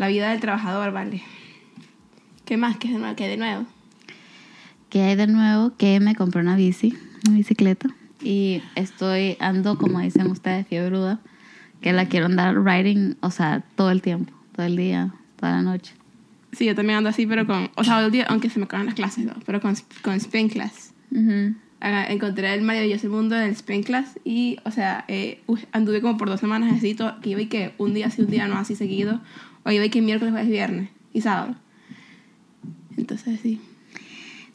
La vida del trabajador, vale. ¿Qué más? ¿Qué? ¿Qué de nuevo? ¿Qué hay de nuevo? Que me compré una bici, una bicicleta. Y estoy, ando, como dicen ustedes, fiebruda. Que la quiero andar riding, o sea, todo el tiempo, todo el día, toda la noche. Sí, yo también ando así, pero con. O sea, todo el día, aunque se me acaban las clases, ¿no? Pero con, con spin class. Ujú. Ah, Encontré el maravilloso mundo del spin class y, o sea, eh, anduve como por dos semanas así, todo- que iba y que un día sí, un día no, así seguido. O iba y que miércoles, jueves, viernes y sábado. Entonces, sí.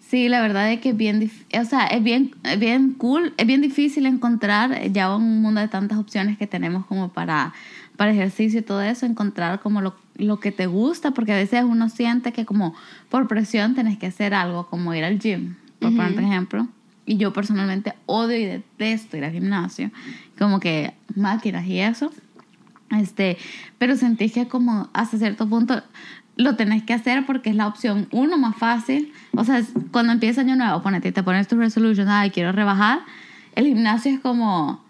Sí, la verdad es que es bien, o sea, es bien, es bien cool, es bien difícil encontrar ya en un mundo de tantas opciones que tenemos como para, para ejercicio y todo eso, encontrar como lo, lo que te gusta, porque a veces uno siente que como por presión tenés que hacer algo, como ir al gym, por Ujú. ponerte un ejemplo. Y yo personalmente odio y detesto ir al gimnasio, como que máquinas y eso. Este, pero sentís que como hasta cierto punto lo tenés que hacer porque es la opción uno más fácil. O sea, cuando empieza año nuevo, ponete, te pones tu resolution, ay, quiero rebajar. El gimnasio es como,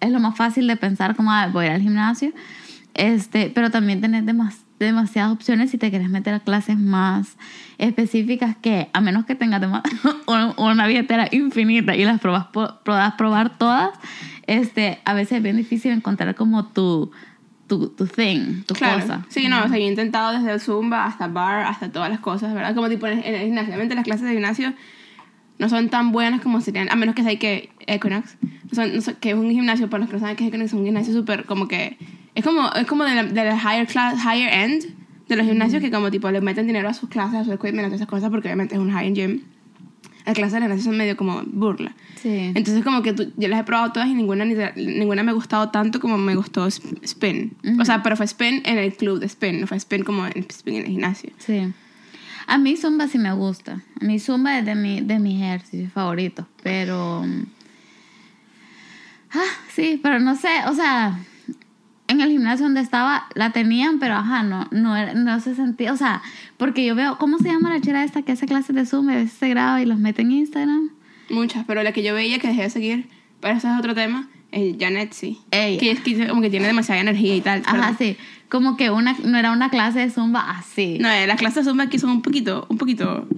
es lo más fácil de pensar como, "Ah, voy a ir al gimnasio. Este, pero también tenés demas- demasiadas opciones si te quieres meter a clases más específicas que, a menos que tengas una, billetera infinita y las probas, puedas probar todas, este, a veces es bien difícil encontrar como tu, tu, tu thing, tu Claro. cosa. Sí, no, o sea, yo he intentado desde el Zumba hasta bar, hasta todas las cosas, ¿verdad? Como tipo en el, en el gimnasio. Obviamente las clases de gimnasio no son tan buenas como serían, a menos que sea que Equinox, no son- no son- que es un gimnasio, para los que no saben que es Equinox, es un gimnasio súper como que, es como, es como de la, de la higher class, higher end de los gimnasios que como tipo le meten dinero a sus clases, a su equipment, a esas cosas, porque obviamente es un high end gym. Las clases de gimnasio son medio como burla. Sí. Entonces como que tú- yo las he probado todas y ninguna, ni- ninguna me ha gustado tanto como me gustó Sp- Spin. O sea, pero fue Spin en el club de Spin, no fue Spin como en, Spin en el gimnasio. Sí. A mí Zumba sí me gusta. A mí Zumba es de, mi, de mis ejercicios favoritos. Pero. mm, Ah, sí, pero no sé. O sea, en el gimnasio donde estaba la tenían, pero ajá, no, no, no se sentía. O sea, porque yo veo. ¿Cómo se llama la chera esta que hace clases de Zumba? y A veces se graba y los mete en Instagram. Muchas, pero la que yo veía que dejé de seguir, pero eso es otro tema, es Janet, sí. Ella. Que es que como que tiene demasiada energía y tal. Ajá, pero- sí. Como que una, no era una clase de Zumba así. No, eh, las clases de Zumba aquí son un poquito, un poquito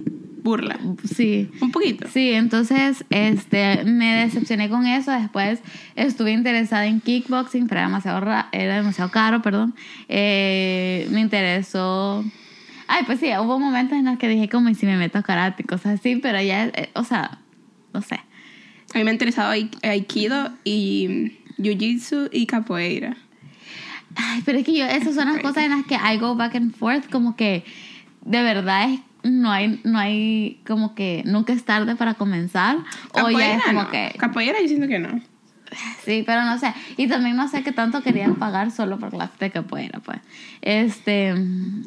burla. Sí. Un poquito. Sí, entonces este, me decepcioné con eso. Después estuve interesada en kickboxing, pero era demasiado, ra- era demasiado caro, perdón. Eh, me interesó. Ay, pues sí, hubo momentos en los que dije como, ¿y si me meto a karate? Cosas así, pero ya, eh, o sea, no sé. A mí me ha interesado ai- Aikido y Jiu-Jitsu y Capoeira. Ay, pero es que yo, esas son las cosas en las que I go back and forth, como que de verdad es, no hay, no hay, como que nunca es tarde para comenzar. O ya es como no. que, Capoeira yo siento que no. Sí, pero no sé. Y también no sé qué tanto querían pagar solo por clase de capoeira, pues. Este,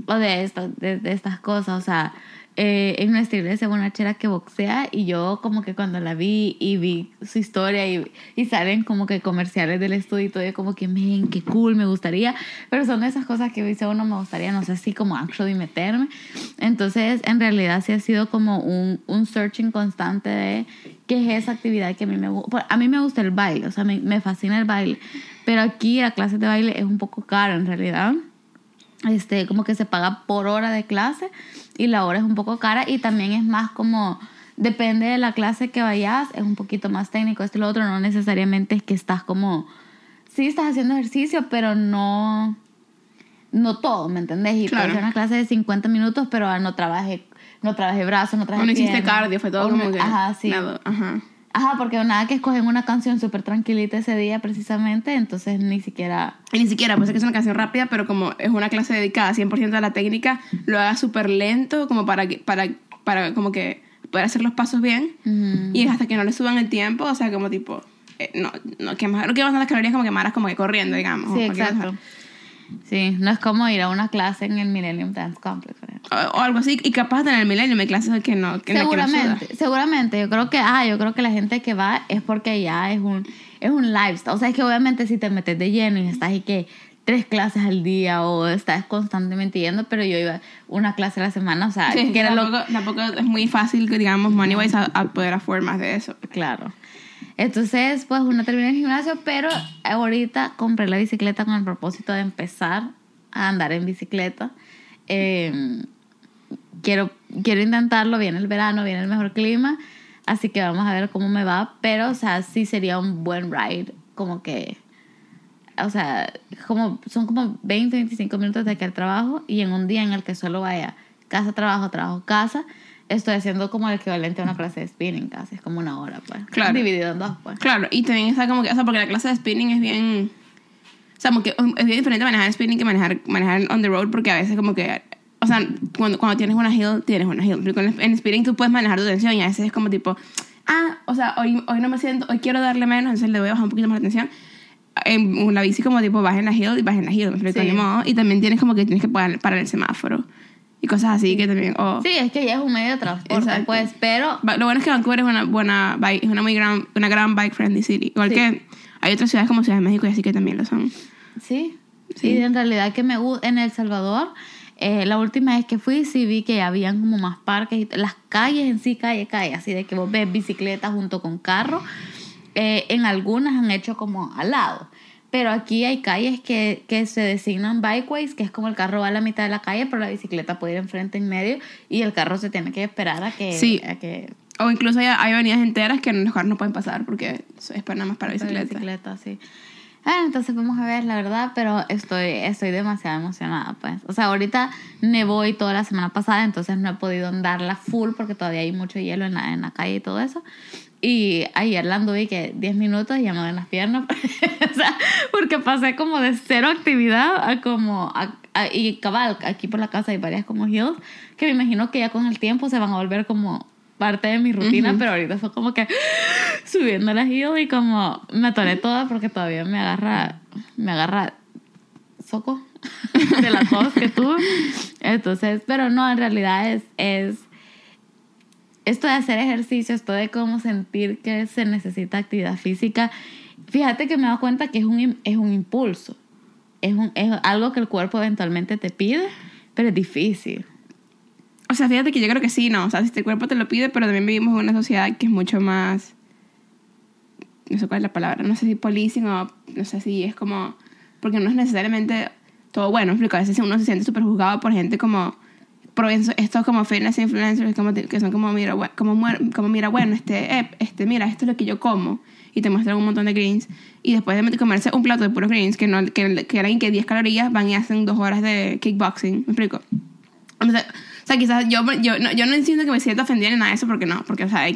o de, esta- de, de estas cosas, o sea, eh, en nuestra iglesia una chera que boxea y yo como que cuando la vi y vi su historia y, y salen como que comerciales del estudio y todo, yo como que, men, qué cool, me gustaría. Pero son esas cosas que dice uno, me gustaría, no sé, así como actually meterme. Entonces, en realidad sí ha sido como un, un searching constante de qué es esa actividad que a mí me gusta. A mí me gusta el baile, o sea, me, me fascina el baile. Pero aquí la clase de baile es un poco cara en realidad. Este, como que se paga por hora de clase y la hora es un poco cara y también es más como depende de la clase que vayas, es un poquito más técnico. Esto y lo otro no necesariamente es que estás como sí estás haciendo ejercicio, pero no no todo, ¿me entendés? Y Claro. puede ser una clase de 50 minutos, pero ah, no trabajé no trabajé brazos, no trabajé O no hiciste piernas. cardio, fue todo como no- que... Ajá, sí. nada, ajá. Ajá, porque nada que escogen una canción súper tranquilita ese día precisamente, entonces ni siquiera... Y ni siquiera, pues es que es una canción rápida, pero como es una clase dedicada 100% a la técnica, lo haga súper lento, como para, para, para como que poder hacer los pasos bien. Y hasta que no le suban el tiempo, o sea, como tipo, eh, no, no quemar, no quemas tantas calorías como quemaras como que corriendo, digamos. Sí, exacto. Sí, no es como ir a una clase en el Millennium Dance Complex. ejemplo. O, o algo así, y capaz de en el milenio hay clases que no, que no- que no. Seguramente, seguramente. Yo creo que, ah, yo creo que la gente que va es porque ya es un, es un lifestyle. O sea, es que obviamente si te metes de lleno y estás y que tres clases al día o estás constantemente yendo, pero yo iba una clase a la semana, o sea, Sí, que era lo tampoco, tampoco es muy fácil, que digamos, money wise, a, a poder afford más de eso. Claro. Entonces, pues uno termina el gimnasio, pero ahorita compré la bicicleta con el propósito de empezar a andar en bicicleta. Eh, quiero, quiero intentarlo, viene el verano, viene el mejor clima, así que vamos a ver cómo me va, pero, o sea, sí sería un buen ride, como que, o sea, como, son como 20, 25 minutos de aquí al trabajo y en un día en el que solo vaya casa, trabajo, trabajo, casa, estoy haciendo como el equivalente a una clase de spinning casi, es como una hora, pues. Claro. Dividido en dos, pues. Claro, y también está como que, o sea, porque la clase de spinning es bien, o sea, como que es bien diferente manejar spinning que manejar, manejar on the road, porque a veces como que, o sea, cuando, cuando tienes una hill, tienes una hill, pero en, en spinning tú puedes manejar tu tensión y a veces es como tipo, ah, o sea, hoy, hoy no me siento, hoy quiero darle menos, entonces le voy a bajar un poquito más la tensión. En una bici como tipo, vas en la hill y vas en la hill, me explico, Sí. modo. Y también tienes como que tienes que parar, parar el semáforo y cosas así que también, oh. Sí, es que ya es un medio de transporte, Exacto. pues, pero Lo bueno es que Vancouver es una buena bike, es una muy gran, una gran bike friendly city. Igual Sí. que hay otras ciudades como Ciudad de México y así que también lo son. Sí, Sí. sí, en realidad que me gusta en El Salvador. Eh, la última vez que fui sí vi que habían como más parques y las calles en sí, calle, calle, así de que vos ves bicicletas junto con carro. Eh, en algunas han hecho como al lado. Pero aquí hay calles que, que se designan bikeways, que es como el carro va a la mitad de la calle, pero la bicicleta puede ir enfrente en medio y el carro se tiene que esperar a que... Sí. a que O incluso hay, hay avenidas enteras que los carros no pueden pasar porque es para nada más para Para bicicleta. bicicleta, sí. Ah, entonces vamos a ver, la verdad, pero estoy, estoy demasiado emocionada, pues. O sea, ahorita nevó y toda la semana pasada, entonces no he podido andarla full porque todavía hay mucho hielo en la, en la calle y todo eso. Y ayer la anduve que 10 minutos y ya me las piernas. o sea, porque pasé como de cero actividad a como... a- a- y cabal, aquí por la casa hay varias como hills que me imagino que ya con el tiempo se van a volver como parte de mi rutina, pero ahorita fue como que subiendo las hills y como me atoré toda porque todavía me agarra, me agarra soco de la tos que tuve. Entonces, pero no, en realidad es, es esto de hacer ejercicio, esto de cómo sentir que se necesita actividad física. Fíjate que me he dado cuenta que es un, es un impulso. Es, un, es algo que el cuerpo eventualmente te pide, pero es difícil. O sea, fíjate que yo creo que sí, ¿no? O sea, si el cuerpo te lo pide, pero también vivimos en una sociedad que es mucho más... No sé cuál es la palabra. No sé si policing o... No sé si es como... Porque no es necesariamente todo bueno. explico. A veces uno se siente súper juzgado por gente como... Por estos como fitness influencers como que son como mira, como, como mira, bueno, este, eh, este, mira, esto es lo que yo como. Y te muestran un montón de greens. Y después de comerse un plato de puros greens, que, no, que, que eran que 10 calorías, van y hacen dos horas de kickboxing. ¿Me explico? Sea, o sea, quizás yo, yo, no, yo no entiendo que me sienta ofendida ni nada de eso, porque no, porque, o sea,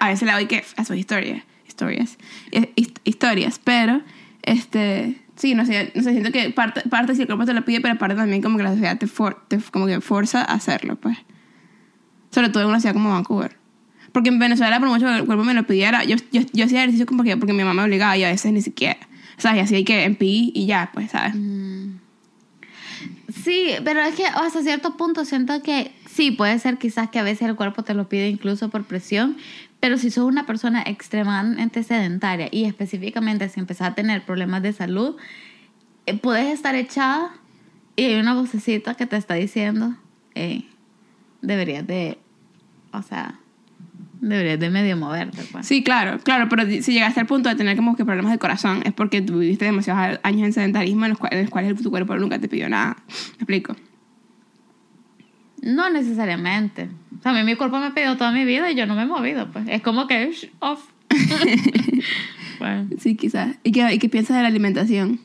a veces le doy que a sus historias, historias, eh, hist- historias, pero, este, sí, no sé, no sé, siento que parte, parte si el cuerpo te lo pide, pero parte también como que la sociedad te, como que forza a hacerlo, pues. Sobre todo en una ciudad como Vancouver. Porque en Venezuela, por mucho que el cuerpo me lo pidiera, yo, yo, yo hacía ejercicio como que porque mi mamá me obligaba y a veces ni siquiera. Sea, y así hay que en pi y ya, pues, ¿sabes? Sí, pero es que hasta cierto punto siento que sí, puede ser quizás que a veces el cuerpo te lo pide incluso por presión, pero si sos una persona extremadamente sedentaria y específicamente si empezás a tener problemas de salud, eh, puedes estar echada y hay una vocecita que te está diciendo, deberías de, o sea, deberías de medio moverte. Pues. Sí, claro, claro, pero si llegaste al punto de tener como que problemas de corazón es porque tú viviste demasiados años en sedentarismo en los cuales, en los cuales tu cuerpo nunca te pidió nada. ¿Me explico? No necesariamente. O sea, a mí mi cuerpo me ha pedido toda mi vida y yo no me he movido. Pues es como que shh, off. Bueno. Sí, quizás. ¿Y qué, ¿Y qué piensas de la alimentación?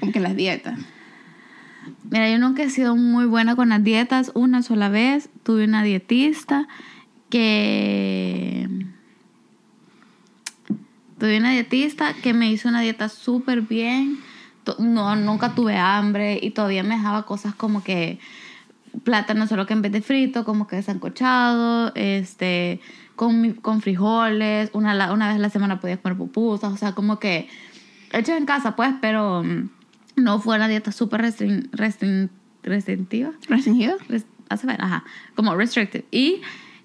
Como que las dietas. Mira, yo nunca he sido muy buena con las dietas. Una sola vez tuve una dietista que... Tuve una dietista que me hizo una dieta súper bien. No, nunca tuve hambre y todavía me dejaba cosas como que plátano solo que en vez de frito, como que sancochado, este, con, con frijoles, una, una vez a la semana podía comer pupusas, o sea, como que hecho en casa, pues, pero mm, no fue una dieta súper restrin- restrin- restrictiva. ¿Restringido? Res- hace ver, ajá, como restricted. Y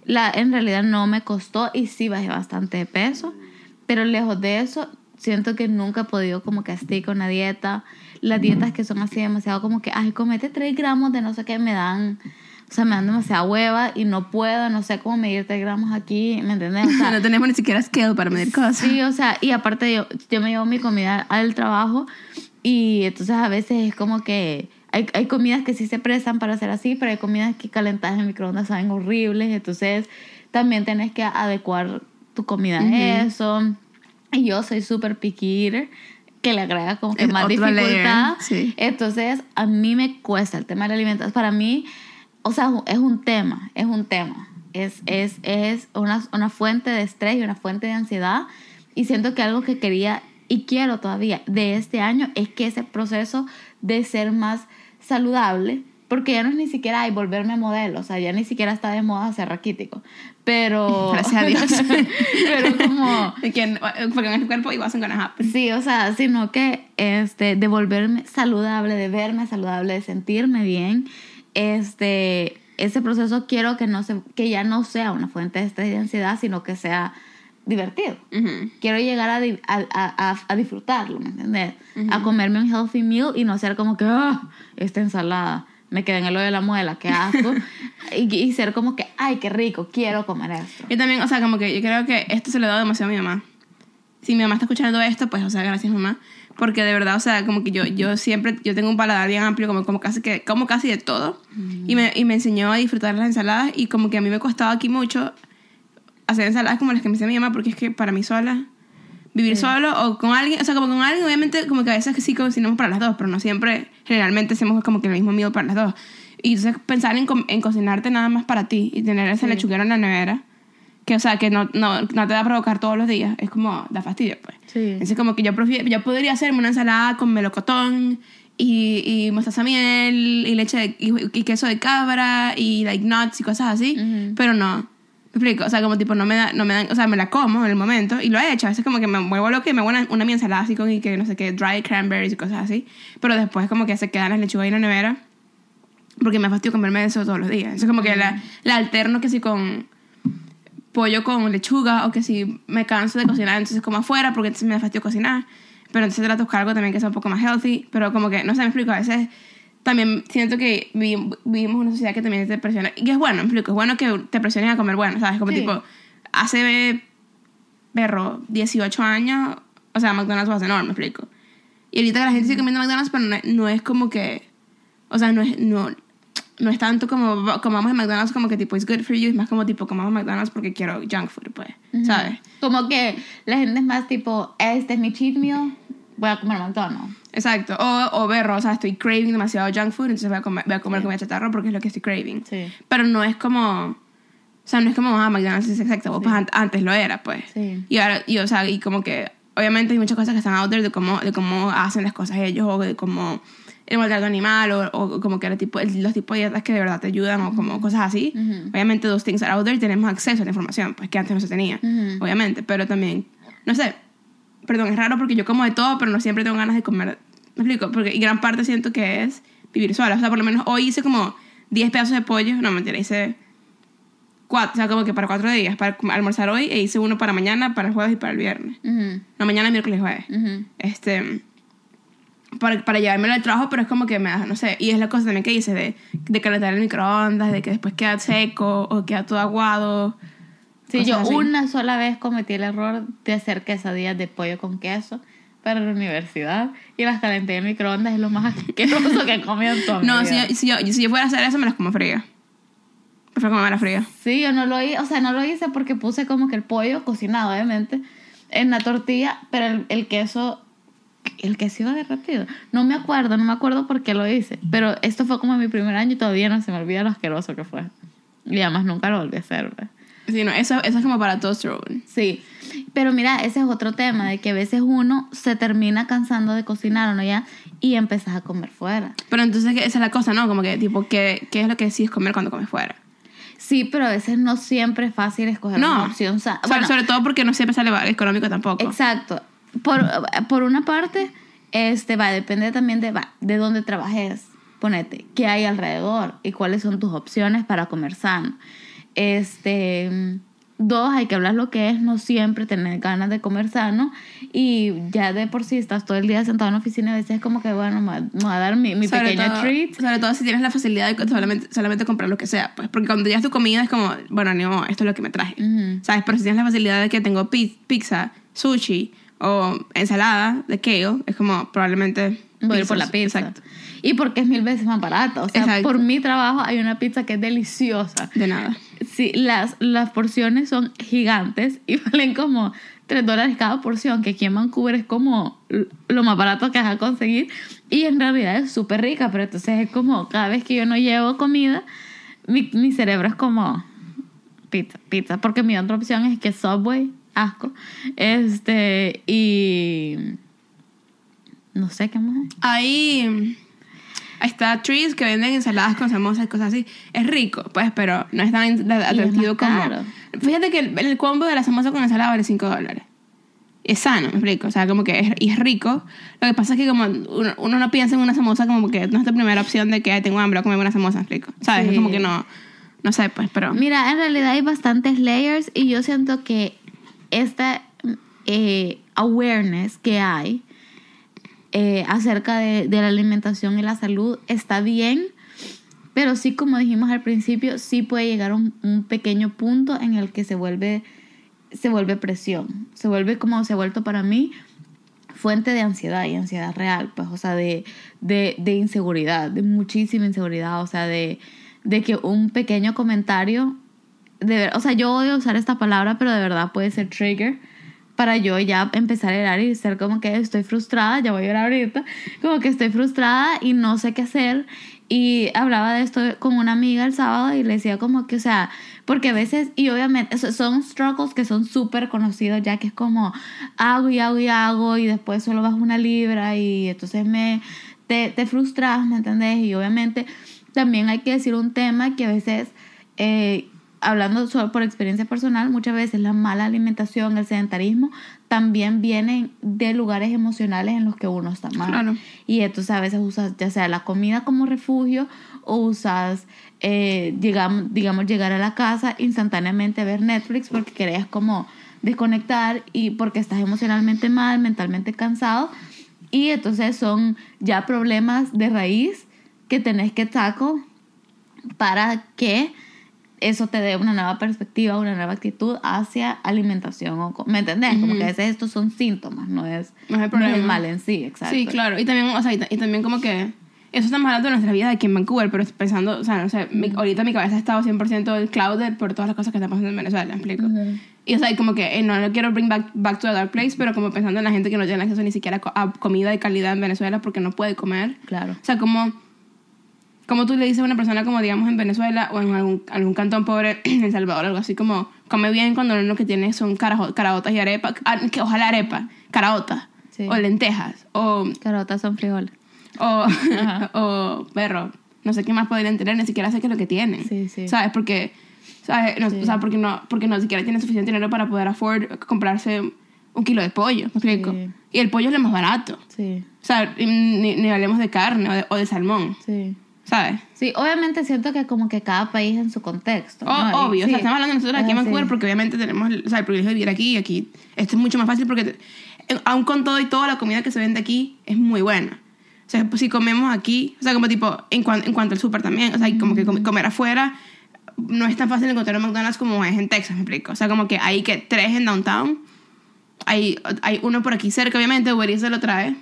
la, en realidad no me costó y sí bajé bastante de peso, pero lejos de eso, siento que nunca he podido como que con una dieta. Las dietas que son así demasiado como que, ay, comete 3 gramos de no sé qué, me dan, o sea, me dan demasiada hueva y no puedo, no sé cómo medir gramos aquí, ¿me entiendes? O sea, no tenemos ni siquiera scale para medir cosas. Sí, o sea, y aparte yo, yo me llevo mi comida al trabajo y entonces a veces es como que hay, hay comidas que sí se prestan para hacer así, pero hay comidas que calentadas en microondas saben horribles, entonces también tenés que adecuar tu comida a eso. Y yo soy súper picky eater, que le agrega como que más layer, dificultad. sí. Entonces, a mí me cuesta el tema de la alimentación. Para mí, o sea, es un tema, es un tema. Es, es, es una, una fuente de estrés y una fuente de ansiedad. Y siento que algo que quería y quiero todavía de este año es que ese proceso de ser más saludable, porque ya no es ni siquiera ay, volverme modelo, o sea, ya ni siquiera está de moda ser raquítico. Pero. Gracias a Dios. pero como. Porque en este cuerpo wasn't gonna happen. Sí, o sea, sino que este, de volverme saludable, de verme saludable, de sentirme bien, este, ese proceso quiero que, no se, que ya no sea una fuente de estrés y ansiedad, sino que sea divertido. Ujú. Quiero llegar a, a, a- a- disfrutarlo, ¿me entiendes? A comerme un healthy meal y no ser como que, ah, esta ensalada, me quedé en el hoyo de la muela, qué asco. y, y ser como que, ay, qué rico, quiero comer esto. Yo también, o sea, como que yo creo que esto se lo he dado demasiado a mi mamá. Si mi mamá está escuchando esto, pues, o sea, gracias mamá. Porque de verdad, o sea, como que yo, yo siempre, yo tengo un paladar bien amplio, como, como casi que, como casi de todo. Y, me, y me enseñó a disfrutar las ensaladas y como que a mí me costaba aquí mucho hacer ensaladas como las que me hacía mi mamá, porque es que para mí sola, vivir solo o con alguien, o sea, como con alguien, obviamente, como que a veces sí cocinamos para las dos, pero no siempre, generalmente hacemos como que el mismo meal para las dos. Y entonces pensar en, co- en cocinarte nada más para ti y tener ese lechuguero en la nevera, que, o sea, que no, no, no te va a provocar todos los días, es como, da fastidio, pues. Sí. Entonces, como que yo, prefiero, yo podría hacerme una ensalada con melocotón y, y mostaza miel y leche de- y, y queso de cabra y like nuts y cosas así, Ujú. pero no. ¿Me explico? O sea, como tipo, no me, da, no me dan, o sea, me la como en el momento y lo he hecho. A veces como que me vuelvo loca y me hago una, una mi ensalada así con y que no sé qué, dry cranberries y cosas así. Pero después como que se quedan las lechugas ahí en la nevera porque me fastidio comerme eso todos los días. Entonces como que la, la alterno que si con pollo con lechuga o que si me canso de cocinar entonces como afuera porque entonces me fastidio cocinar. Pero entonces trato de buscar algo también que sea un poco más healthy. Pero como que, no sé, me explico, a veces también siento que vivi- vivimos una sociedad que también te presiona. Y que es bueno, explico, es bueno que te presionen a comer bueno, ¿sabes? Como Sí. tipo, hace, perro, 18 años, o sea, McDonald's was enorme, me explico. Y ahorita la gente sigue comiendo McDonald's, pero no, es- no es como que, o sea, no es, no, no es tanto como comamos en McDonald's como que tipo, it's good for you, es más como tipo, comamos McDonald's porque quiero junk food, pues, ¿sabes? Como que la gente es más tipo, este es mi cheat meal, voy a comer McDonald's. Exacto. O, o berro, o sea, estoy craving demasiado junk food, entonces voy a comer, voy a comer comida chatarra porque es lo que estoy craving. Sí. Pero no es como. O sea, no es como, ah, McDonald's es exacto. Pues an- antes lo era, pues. Sí. Y ahora, y, o sea, y como que. Obviamente hay muchas cosas que están out there de cómo, de cómo hacen las cosas ellos, o de cómo el maltrato animal, o, o como que el tipo, el- los tipos de dietas que de verdad te ayudan, o como cosas así. Ujú. Obviamente, those things are out there y tenemos acceso a la información, pues que antes no se tenía. Ujú. Obviamente, pero también, no sé, perdón, es raro porque yo como de todo, pero no siempre tengo ganas de comer. ¿Me explico? Porque y gran parte siento que es vivir sola. O sea, por lo menos hoy hice como 10 pedazos de pollo. No, mentira, hice 4. O sea, como que para 4 días. Para almorzar hoy e hice uno para mañana, para el jueves y para el viernes. No, mañana, miércoles y jueves. Este. Para, para llevármelo al trabajo, pero es como que me da, no sé. Y es la cosa también que hice de, de calentar el microondas, de que después queda seco o queda todo aguado. Sí, yo así. una sola vez cometí el error de hacer quesadillas de pollo con queso para la universidad y las calenté en microondas, es lo más asqueroso que he comido en toda mi No, si vida. yo, si, yo, si yo fuera a hacer eso, me las como fría. Prefiero comer fría. Sí, yo no lo hice, o sea, no lo hice porque puse como que el pollo cocinado, obviamente, en la tortilla, pero el, el queso, el queso iba derretido. No me acuerdo, no me acuerdo por qué lo hice, pero esto fue como mi primer año y todavía no se me olvida lo asqueroso que fue. Y además nunca lo volví a hacer, pues. Sí, no, eso, eso es como para roll. Sí, pero mira, ese es otro tema, de que a veces uno se termina cansando de cocinar, ¿o no ya? Y empezás a comer fuera. Pero entonces esa es la cosa, ¿no? Como que, tipo, ¿qué, qué es lo que decides comer cuando comes fuera? Sí, pero a veces no siempre es fácil escoger No. una opción sana. Sobre- sobre todo porque no siempre sale económico tampoco. Exacto. Por, por una parte, este va, depende también de, va, de dónde trabajes. Ponete, qué hay alrededor y cuáles son tus opciones para comer sano. Este, Dos, hay que hablar lo que es, no siempre tener ganas de comer sano. Y ya de por sí estás todo el día sentado en la oficina, a veces es como que, bueno, me voy a dar mi, mi pequeña todo- treat. Sobre todo si tienes la facilidad de solamente, solamente comprar lo que sea. Pues porque cuando llegas tu comida es como, bueno, no, esto es lo que me traje. ¿Sabes? Pero si tienes la facilidad de que tengo pi- pizza, sushi o ensalada de kale, es como probablemente. Voy a ir por la pizza. Exacto. Y porque es mil veces más barata. O sea, Exacto. por mi trabajo hay una pizza que es deliciosa. De nada. Sí, las, las porciones son gigantes y valen como 3 dólares cada porción, que aquí en Vancouver es como lo más barato que vas a conseguir. Y en realidad es súper rica, pero entonces es como cada vez que yo no llevo comida, mi, mi cerebro es como pizza, pizza. Porque mi otra opción es que Subway, asco. Este, y. No sé qué más hay. Ahí está Trees que venden ensaladas con samosas y cosas así. Es rico, pues, pero no es tan atractivo como. caro. Fíjate que el, el combo de la samosa con ensalada vale 5 dólares. Es sano, me explico. O sea, como que es, y es rico. Lo que pasa es que como uno, uno no piensa en una samosa como que no es tu primera opción de que "Ay, tengo hambre, voy a comer una samosa, me explico. ¿Sabes? Sí. Es como que no, no sé, pues, pero... Mira, en realidad hay bastantes layers y yo siento que esta eh, awareness que hay eh, acerca de, la alimentación y la salud está bien, pero sí, como dijimos al principio, sí puede llegar un, pequeño punto en el que se vuelve, se vuelve presión, se vuelve como se ha vuelto para mí fuente de ansiedad y ansiedad real, pues, o sea, de, de, de inseguridad, de muchísima inseguridad, o sea, de, de que un pequeño comentario, de o sea, yo odio usar esta palabra, pero de verdad puede ser trigger para yo ya empezar a llorar y ser como que estoy frustrada, ya voy a llorar ahorita, como que estoy frustrada y no sé qué hacer. Y hablaba de esto con una amiga el sábado y le decía como que, o sea, porque a veces, y obviamente so- son struggles que son súper conocidos ya que es como hago y hago y hago y después solo bajo una libra y entonces me, te, te frustras, ¿me entendés? Y obviamente también hay que decir un tema que a veces, eh, hablando solo por experiencia personal, muchas veces la mala alimentación, el sedentarismo, también vienen de lugares emocionales en los que uno está mal. Claro. Y entonces a veces usas ya sea la comida como refugio o usas, eh, digamos, llegar a la casa instantáneamente a ver Netflix porque querías como desconectar y porque estás emocionalmente mal, mentalmente cansado. Y entonces son ya problemas de raíz que tenés que tackle para que eso te dé una nueva perspectiva, una nueva actitud hacia alimentación. O, ¿Me entendés? Como que a veces estos son síntomas, no es, No es el no mal en sí, exacto. Sí, claro. Y también, o sea, y, y también como que eso estamos hablando de nuestra vida aquí en Vancouver, pero pensando, o sea, no sé, mi- ahorita mi cabeza ha estado 100% clouded por todas las cosas que están pasando en Venezuela, ¿me explico? Y o sea, y como que eh, no lo quiero bring back, back to a dark place, pero como pensando en la gente que no tiene acceso ni siquiera a comida de calidad en Venezuela porque no puede comer. Claro. O sea, como, como tú le dices a una persona como digamos en Venezuela o en algún, algún cantón pobre en El Salvador, algo así como come bien cuando lo que tiene son carajo- caraotas y arepa, ah, que ojalá arepa, caraotas Sí. o lentejas o Carotas son frijoles. o, o perro, no sé qué más podrían tener, ni siquiera sé qué es lo que tienen. Sí, sí. ¿Sabes? Porque, ¿sabes? No, Sí. O sea, porque no, porque no siquiera tienen suficiente dinero para poder afford comprarse un kilo de pollo, ¿me explico? Sí. Y el pollo es lo más barato. Sí, O sea, ni, ni hablemos de carne o de, o de salmón, sí. ¿Sabes? Sí, obviamente siento que como que cada país en su contexto. O- ¿no? Obvio, o sí. sea, estamos hablando nosotros aquí en Vancouver sí. porque obviamente tenemos o sea, el privilegio de vivir aquí y aquí esto es mucho más fácil porque aun con todo y toda la comida que se vende aquí es muy buena. O sea, pues, si comemos aquí, o sea, como tipo, en, cuan- en cuanto al súper también, o sea, como que com- comer afuera no es tan fácil encontrar un McDonald's como es en Texas, me explico. O sea, como que hay que tres en downtown, hay, hay uno por aquí cerca, obviamente, Uber Eats se lo trae,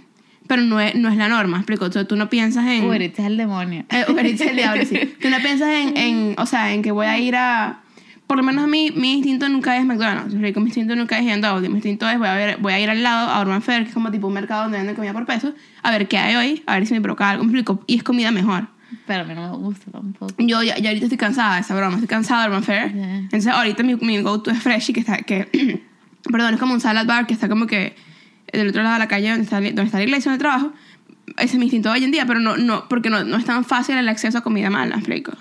pero no es, no es la norma, explico. O sea, tú no piensas en... Uber Eats es el demonio. Eh, Uber Eats es el diablo, sí. Tú no piensas en, en, o sea, en que voy a ir a... Por lo menos a mí, mi instinto nunca es McDonald's. Mi instinto nunca es A&W. Mi instinto es voy a, ver, voy a ir al lado a Urban Fair, que es como tipo un mercado donde venden comida por peso, a ver qué hay hoy, a ver si me provoca algo. Explico. Y es comida mejor. Pero a mí no me gusta tampoco. Yo ya, ya ahorita estoy cansada de esa broma. Estoy cansada de Urban Fair. Ya. Entonces ahorita mi, mi go-to es Freshie, que está... Que, perdón, es como un salad bar que está como que del otro lado de la calle donde está, donde está la iglesia donde trabajo. Ese es mi instinto hoy en día, pero no, no porque no, no es tan fácil el acceso a comida mala, explico.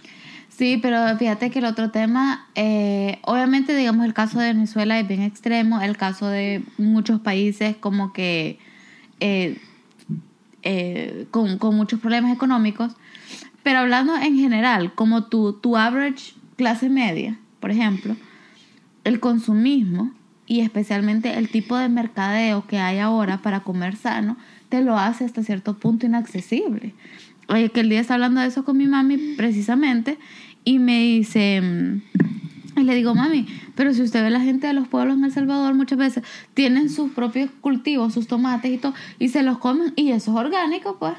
Sí, pero fíjate que el otro tema, eh, obviamente, digamos, el caso de Venezuela es bien extremo, el caso de muchos países como que eh, eh, con, con muchos problemas económicos, pero hablando en general, como tu, tu average clase media, por ejemplo, el consumismo y especialmente el tipo de mercadeo que hay ahora para comer sano te lo hace hasta cierto punto inaccesible. Oye, que el día está hablando de eso con mi mami precisamente y me dice, mm, y le digo, mami, pero si usted ve la gente de los pueblos en El Salvador muchas veces tienen sus propios cultivos, sus tomates y todo, y se los comen y eso es orgánico, pues.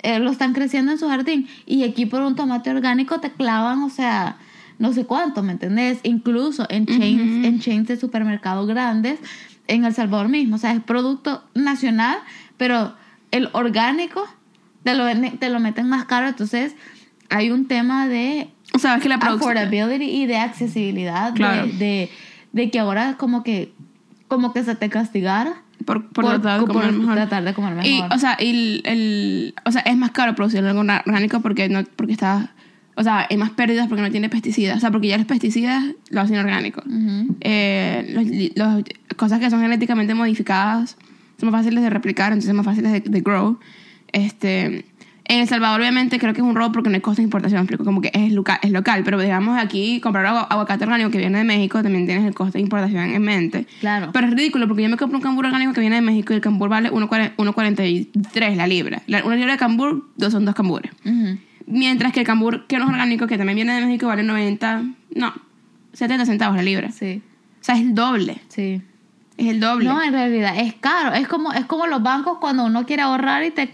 Eh, lo están creciendo en su jardín y aquí por un tomate orgánico te clavan, o sea, no sé cuánto, ¿me entendés? Incluso en chains, en chains de supermercados grandes en El Salvador mismo, o sea, es producto nacional, pero el orgánico te lo, te lo meten más caro, entonces hay un tema de O sea, es que la producción... affordability y de accesibilidad, de- Claro. de, de que ahora como que, como que se te castigara Por, por, tratar de por tratar de comer Y, mejor. o sea, y el, el- o sea, es más caro producir algo orgánico porque no porque está o sea, hay más pérdidas porque no tiene pesticidas, o sea, porque ya los pesticidas lo hacen orgánico. Eh, los, los- cosas que son genéticamente modificadas son más fáciles de replicar, entonces son más fáciles de, de grow. Este, en El Salvador, obviamente, creo que es un robo porque no hay costo de importación, explico, como que es, local, es local, pero digamos aquí, comprar agu- aguacate orgánico que viene de México, también tienes el costo de importación en mente. Claro. Pero es ridículo porque yo me compro un cambur orgánico que viene de México y el cambur vale 1.40 1.43 la libra. La- una libra de cambur dos son dos cambures. Ujú. Mientras que el cambur que no es orgánico, que también viene de México, vale 90, no, 70 centavos la libra. Sí, O sea, es el doble. sí. Es el doble. No, en realidad es caro. Es como, es como los bancos cuando uno quiere ahorrar y te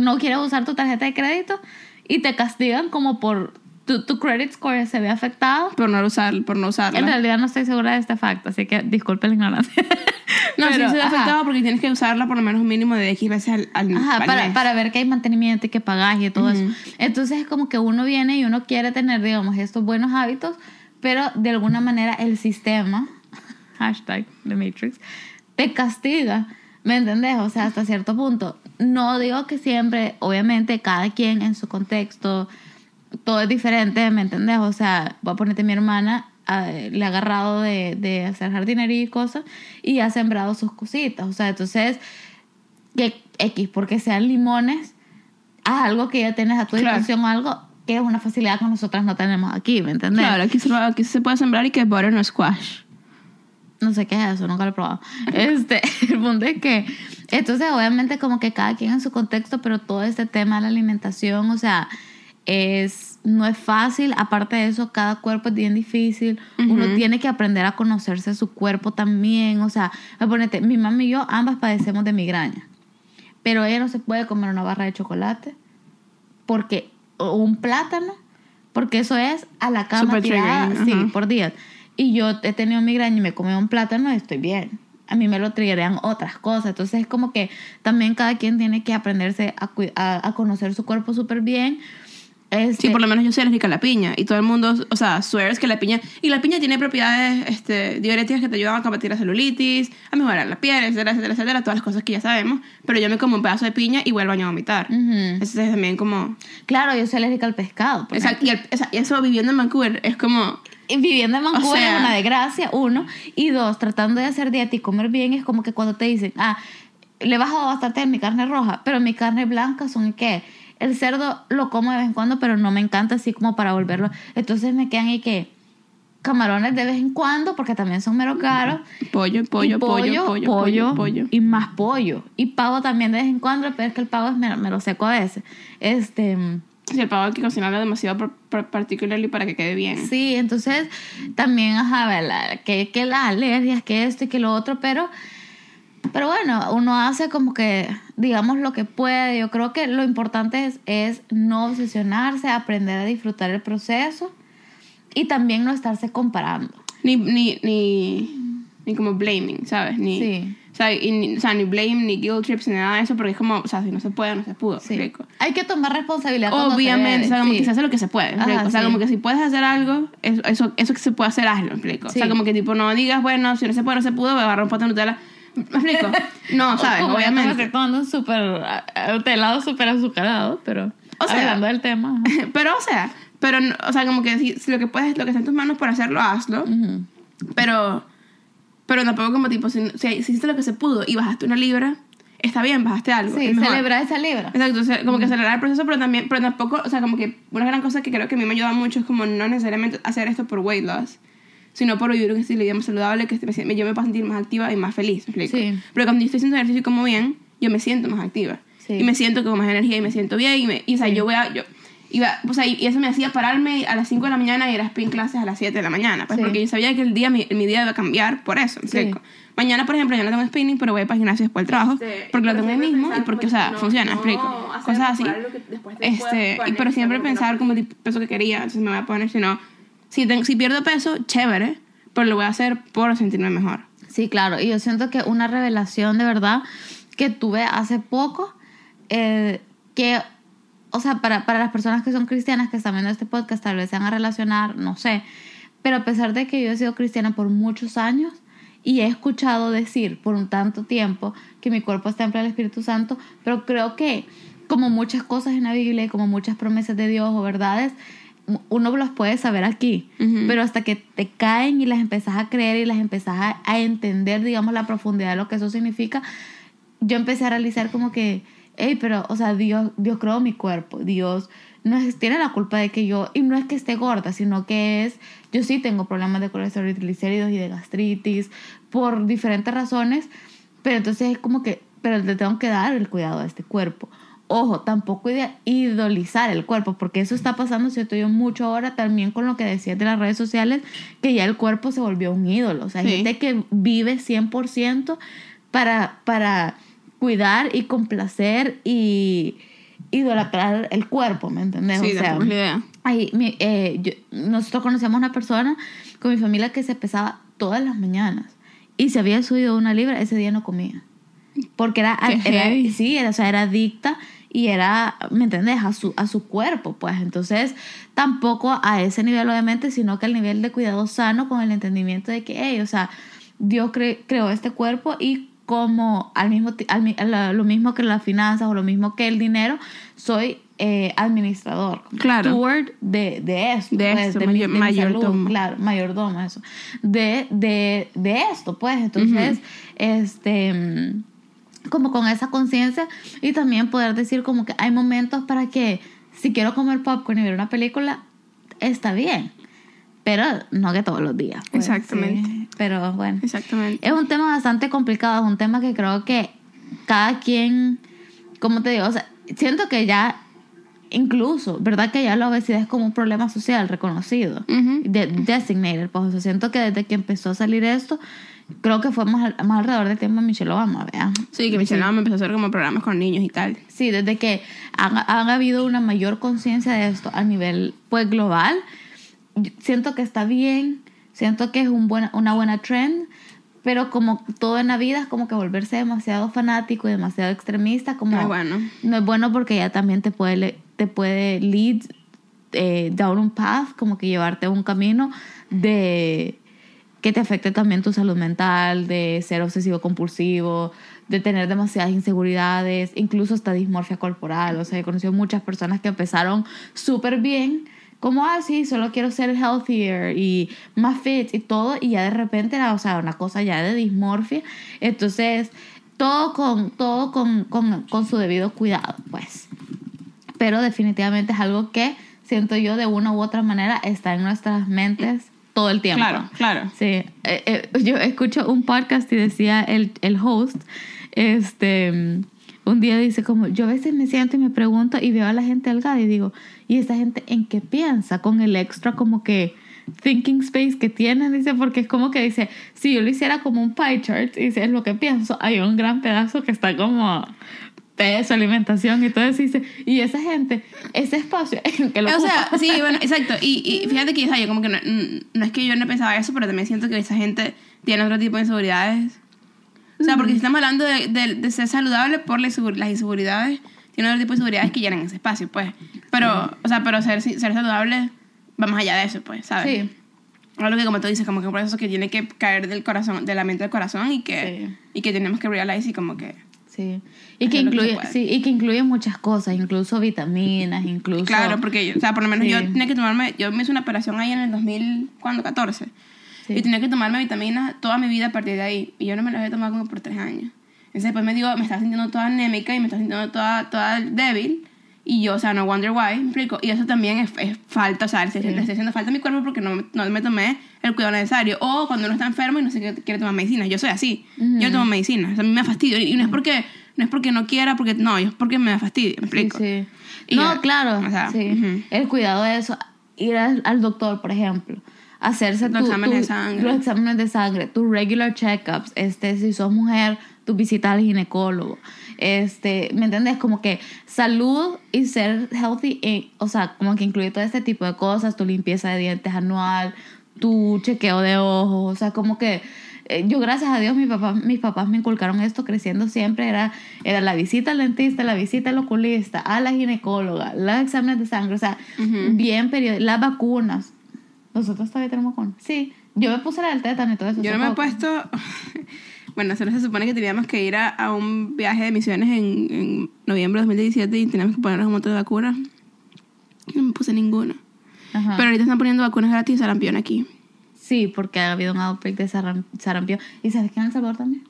no quiere usar tu tarjeta de crédito y te castigan como por tu, tu credit score se ve afectado. por no usar, por no usarla. En realidad no estoy segura de este facto, así que disculpe la ignorancia. no, Pero, sí se ve ajá. afectado porque tienes que usarla por lo menos un mínimo de X veces al, al, Ajá, al para, mes. para ver que hay mantenimiento y que pagas y todo Ujú. eso. Entonces es como que uno viene y uno quiere tener, digamos, estos buenos hábitos, pero de alguna manera el sistema, hashtag The Matrix, te castiga, ¿me entendés? O sea, hasta cierto punto. No digo que siempre, obviamente, cada quien en su contexto, todo es diferente, ¿me entendés? O sea, voy a ponerte mi hermana, ah, le ha agarrado de, de hacer jardinería y cosas y ha sembrado sus cositas. O sea, entonces, que X, porque sean limones, haz algo que ya tienes a tu Claro. disposición o algo que es una facilidad que nosotras no tenemos aquí, ¿me entendés? Claro, aquí se, aquí se puede sembrar y que es butter no squash. No sé qué es eso, nunca lo he probado. Este, el punto es que, entonces obviamente como que cada quien en su contexto, pero todo este tema de la alimentación, o sea, es, no es fácil, aparte de eso, cada cuerpo es bien difícil, uno tiene que aprender a conocerse su cuerpo también, o sea, ponete, mi mamá y yo ambas padecemos de migraña, pero ella no se puede comer una barra de chocolate, porque, o un plátano, porque eso es a la cama Super tirada, sí, por días. Y yo he tenido migraña y me comí un plátano y estoy bien. A mí me lo triggerean otras cosas. Entonces es como que también cada quien tiene que aprenderse a, a, a conocer su cuerpo súper bien. Este, Sí, por lo menos yo soy alérgica a la piña. Y todo el mundo, o sea, swears que la piña... Y la piña tiene propiedades este, diuréticas que te ayudan a combatir la celulitis, a mejorar la piel, etcétera, etcétera, etcétera. Todas las cosas que ya sabemos. Pero yo me como un pedazo de piña y vuelvo a vomitar. Eso es también como... Claro, yo soy alérgica al pescado. Exacto, y, el- esa- y eso viviendo en Vancouver es como... Viviendo en Vancouver O sea- es una desgracia, uno. Y dos, tratando de hacer dieta y comer bien es como que cuando te dicen, ah, le he bajado bastante en mi carne roja, pero mi carne blanca son qué. El cerdo lo como de vez en cuando, pero no me encanta así como para volverlo. Entonces me quedan y que camarones de vez en cuando, porque también son mero caros. Pollo, pollo, pollo, pollo, pollo. Y más pollo. Y pavo también de vez en cuando, pero es que el pavo es me, me lo seco a veces. Este. Sí, el pavo hay que cocinarlo demasiado par- par- particularly para que quede bien. Sí, entonces también, ajá. Que, que las alergias, que esto y que lo otro, pero, pero bueno, uno hace como que, digamos, lo que puede. Yo creo que lo importante es, es no obsesionarse, aprender a disfrutar el proceso y también no estarse comparando. Ni, ni, ni, ni como blaming, ¿sabes? Ni, Sí. O sea, y ni, o sea, ni blame, ni guilt trips, ni nada de eso, porque es como, o sea, si no se puede, no se pudo. Sí. explico? Hay que tomar responsabilidad. se Obviamente, o sea, como sí. que se hace lo que se puede. ¿me Ajá, o sea, sí. como que si puedes hacer algo, eso, eso, eso que se puede hacer, hazlo, ¿me? O sea, como que tipo, no digas, bueno, si no se puede, no se pudo, voy a agarrar un pote de Nutella. ¿Me explico? No, ¿sabes? Como ya me Obviamente. estoy tomando un súper ah, helado súper azucarado, pero O sea- hablando del tema. pero, o sea, pero, no- o sea, como que si, si lo que puedes, lo que está en tus manos por hacerlo, hazlo. Ujú. Pero, pero tampoco como tipo, si, si hiciste lo que se pudo y bajaste una libra, está bien, bajaste algo. Sí, es celebrar esa libra. Exacto, o sea, como que acelerar el proceso, pero también, pero tampoco, o sea, como que una gran cosa que creo que a mí me ayuda mucho es como no necesariamente hacer esto por weight loss, sino por vivir un estilo de vida más saludable que yo me puedo sentir más activa y más feliz, ¿me explico? Sí. Pero cuando yo estoy haciendo ejercicio y como bien, yo me siento más activa. Sí. Y me siento con más energía y me siento bien. Y, me, y o sea, Sí. yo voy a... Yo, iba, o sea, y eso me hacía pararme a las 5 de la mañana y ir a spin clases a las 7 de la mañana. Pues Sí. porque yo sabía que el día, mi, mi día iba a cambiar por eso, ¿me Sí. explico? Mañana, por ejemplo, yo no tengo spinning, pero voy para el gimnasio después del trabajo. Este, porque lo tengo ahí mismo y porque, o como sea, no- funciona, no explico. Cosas así. Este, y, pero siempre pensar como el peso que quería, entonces me voy a poner, si no, si, si pierdo peso, chévere, pero lo voy a hacer por sentirme mejor. Sí, claro. Y yo siento que una revelación de verdad que tuve hace poco, eh, que, o sea, para, para las personas que son cristianas que están viendo este podcast, tal vez se van a relacionar, no sé. Pero a pesar de que yo he sido cristiana por muchos años y he escuchado decir por un tanto tiempo que mi cuerpo es templo del Espíritu Santo, pero creo que como muchas cosas en la Biblia y como muchas promesas de Dios o verdades, uno las puede saber aquí, pero hasta que te caen y las empezás a creer y las empezás a, a entender, digamos, la profundidad de lo que eso significa, yo empecé a realizar como que, hey, pero, o sea, Dios, Dios creó mi cuerpo, Dios no es, tiene la culpa de que yo, y no es que esté gorda, sino que es, yo sí tengo problemas de colesterol y triglicéridos y de gastritis por diferentes razones, pero entonces es como que, pero le tengo que dar el cuidado a este cuerpo. Ojo, tampoco idolizar el cuerpo, porque eso está pasando, siento yo, mucho ahora también con lo que decías de las redes sociales, que ya el cuerpo se volvió un ídolo. O sea, hay Sí. gente que vive 100% para, para cuidar y complacer y idolatrar el cuerpo, ¿me entendés? Sí, o sea, la idea. Mi- eh, yo- nosotros conocíamos una persona con mi familia que se pesaba todas las mañanas y se había subido una libra, ese día no comía. Porque era, era- sí, era, o sea, era adicta y era, ¿me entendés? A su, a su cuerpo, pues. Entonces, tampoco a ese nivel, obviamente, sino que al nivel de cuidado sano con el entendimiento de que, hey, o sea, Dios cre- creó este cuerpo y como al mismo al lo mismo que las finanzas o lo mismo que el dinero, soy eh, administrador, Claro. steward de, de esto, De pues, esto, de mi- de salud, claro, mayordomo, eso, de, de, de esto, pues, entonces, este, mm, como con esa conciencia y también poder decir como que hay momentos para que si quiero comer popcorn y ver una película, está bien, pero no que todos los días. pues, Exactamente. sí. Pero bueno. Exactamente. Es un tema bastante complicado, es un tema que creo que cada quien, como te digo, o sea, siento que ya, incluso, ¿verdad? Que ya la obesidad es como un problema social reconocido, de, designated, pues, o sea, siento que desde que empezó a salir esto, creo que fue más, más alrededor del tiempo de Michelle Obama, ¿vean? Sí, que Michelle Obama empezó a hacer como programas con niños y tal. Sí, desde que han, han habido una mayor conciencia de esto a nivel pues global, siento que está bien, siento que es un buena, una buena trend, pero como todo en la vida es como que volverse demasiado fanático y demasiado extremista, como No es bueno. no es bueno porque ya también te puede, te puede lead eh, down un path, como que llevarte a un camino de que te afecte también tu salud mental, de ser obsesivo compulsivo, de tener demasiadas inseguridades, incluso hasta dismorfia corporal. O sea, he conocido muchas personas que empezaron súper bien, como, ah, sí, solo quiero ser healthier y más fit y todo, y ya de repente era, o sea, una cosa ya de dismorfia. Entonces, todo con, todo con, con, con su debido cuidado, pues pero definitivamente es algo que siento yo de una u otra manera está en nuestras mentes todo el tiempo. Claro, claro. Sí, eh, eh, yo escucho un podcast y decía el, el host, este, un día dice como, yo a veces me siento y me pregunto y veo a la gente delgada y digo, ¿y esta gente en qué piensa? Con el extra como que thinking space que tienen, dice, porque es como que dice, si yo lo hiciera como un pie chart, dice, es lo que pienso, hay un gran pedazo que está como peso, alimentación y todo eso, y esa gente, ese espacio que lo O sea, ocupa. sí, bueno, exacto. Y, y fíjate que o sea, yo como que no, no es que yo no pensaba eso, pero también siento que esa gente tiene otro tipo de inseguridades. O sea, porque si estamos hablando de, de, de ser saludable por las insegu- las inseguridades, tiene otro tipo de inseguridades que llenan ese espacio, pues. Pero, o sea, pero ser, ser saludable va más allá de eso, pues, ¿sabes? Sí. Algo que como tú dices, como que por eso que tiene que caer del corazón, de la mente al corazón y que, Sí. y que tenemos que realize y como que... Sí. Y que, incluye, sí, y que incluye muchas cosas, incluso vitaminas, incluso... Claro, porque, yo- o sea, por lo menos Sí. yo tenía que tomarme, yo me hice una operación ahí en el 2014 Sí. y tenía que tomarme vitaminas toda mi vida a partir de ahí y yo no me las había tomado como por tres años. Entonces después me digo, me estaba sintiendo toda anémica y me estaba sintiendo toda, toda débil Y yo, o sea, no wonder why, ¿me explico? Y eso también es, es falta, o sea, estoy, le estoy haciendo falta a mi cuerpo porque no, me- no me tomé el cuidado necesario. O cuando uno está enfermo y no sé qué quiere tomar medicina. Yo soy así. Yo tomo medicina. O sea, a mí me fastidio. Y no es porque no, es porque no quiera, porque no, es porque me da fastidio, ¿me explico? Sí. No, ya, claro. o sea, sí. El cuidado de eso. Ir al, al doctor, por ejemplo. Hacerse Los tu- exámenes tu- de sangre. Los exámenes de sangre. Tus regular checkups. Este, si sos mujer, tu visita al ginecólogo. Este, ¿me entiendes? Como que salud y ser healthy, eh, o sea, como que incluye todo este tipo de cosas, tu limpieza de dientes anual, tu chequeo de ojos, o sea, como que eh, yo gracias a Dios mis papás, mis papás me inculcaron esto creciendo siempre, era, era la visita al dentista, la visita al oculista, a la ginecóloga, los exámenes de sangre, o sea, bien periódico, las vacunas. Nosotros todavía tenemos vacunas. Sí, yo me puse la del tétano y todo eso. Yo no me he puesto. Bueno, se supone que teníamos que ir a, a un viaje de misiones en, en noviembre de 2017 y teníamos que ponernos un montón de vacunas. No me puse ninguna. Ajá. Pero ahorita están poniendo vacunas gratis de sarampión aquí. Sí, porque ha habido un outbreak de saram- sarampión. ¿Y sabes que en El Salvador también?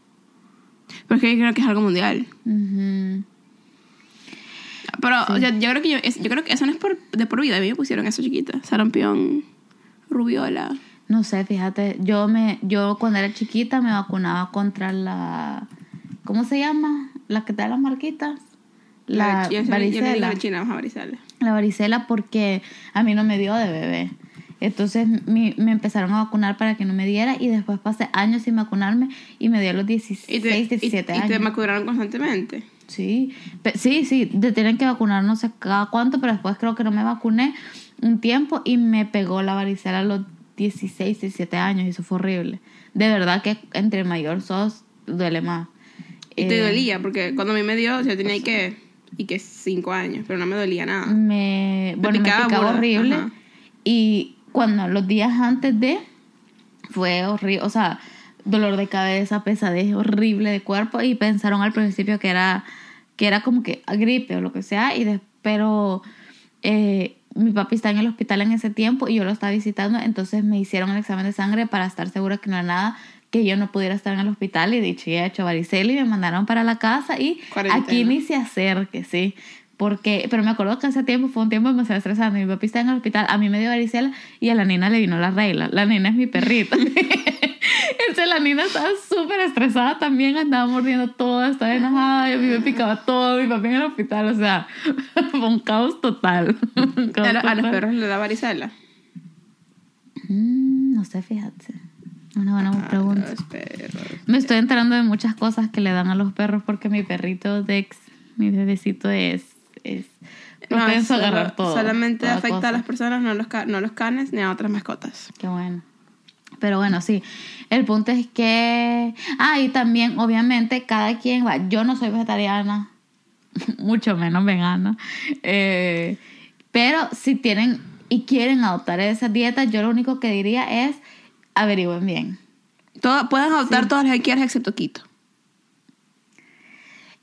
Pero es que yo creo que es algo mundial. Ujú. Pero, o sea, yo creo que yo, yo creo que eso no es por, de por vida. A mí me pusieron eso chiquita. Sarampión, rubiola. No sé, fíjate, yo me, yo cuando era chiquita me vacunaba contra la, ¿cómo se llama? La que te da las marquitas. La yo, varicela. la china, varicela. La varicela porque a mí no me dio de bebé. Entonces mi- me empezaron a vacunar para que no me diera y después pasé años sin vacunarme y me dio a los 16, Y te, y- 17 y, años. te vacunaron constantemente. Sí, Pe- sí, sí, te tienen que vacunar no sé cada cuánto, pero después creo que no me vacuné un tiempo y me pegó la varicela a los 16, 17 años y eso fue horrible. De verdad que entre mayor sos, duele más. Y te Eh, dolía, porque cuando a mí me dio, yo tenía que, y que cinco años, pero no me dolía nada. Me, bueno, me picaba horrible ajá. y cuando los días antes de fue horrible, o sea, dolor de cabeza, pesadez horrible de cuerpo y pensaron al principio que era que era como que gripe o lo que sea y de- pero eh, mi papi está en el hospital en ese tiempo y yo lo estaba visitando, entonces me hicieron el examen de sangre para estar segura que no era nada que yo no pudiera estar en el hospital y dicho y hecho varicela y me mandaron para la casa y Cuarentena. aquí ni se acerque, sí. Porque, pero me acuerdo que ese tiempo fue un tiempo demasiado estresante. Mi papi está en el hospital, a mí me dio varicela y a la nena le vino la regla. La nena es mi perrita. Entonces la nena estaba súper estresada también, andaba mordiendo todo, estaba enojada, y a mí me picaba todo, mi papi en el hospital, o sea, fue un caos total. Un caos A, lo- a los perros le da varicela. Mm, no sé, fíjate. Una buena pregunta. Los perros. Me estoy enterando de muchas cosas que le dan a los perros porque mi perrito Dex, mi bebecito es, es No, solo- agarrar todo. Solamente afecta cosa. a las personas, no a los, no a los canes ni a otras mascotas. Qué bueno. Pero bueno, sí. El punto es que. Ah, y también, obviamente, cada quien va. Yo no soy vegetariana, mucho menos vegana. Eh, pero si tienen y quieren adoptar esa dieta, yo lo único que diría es averigüen bien. Todo, pueden adoptar todas las que quieras excepto Quito.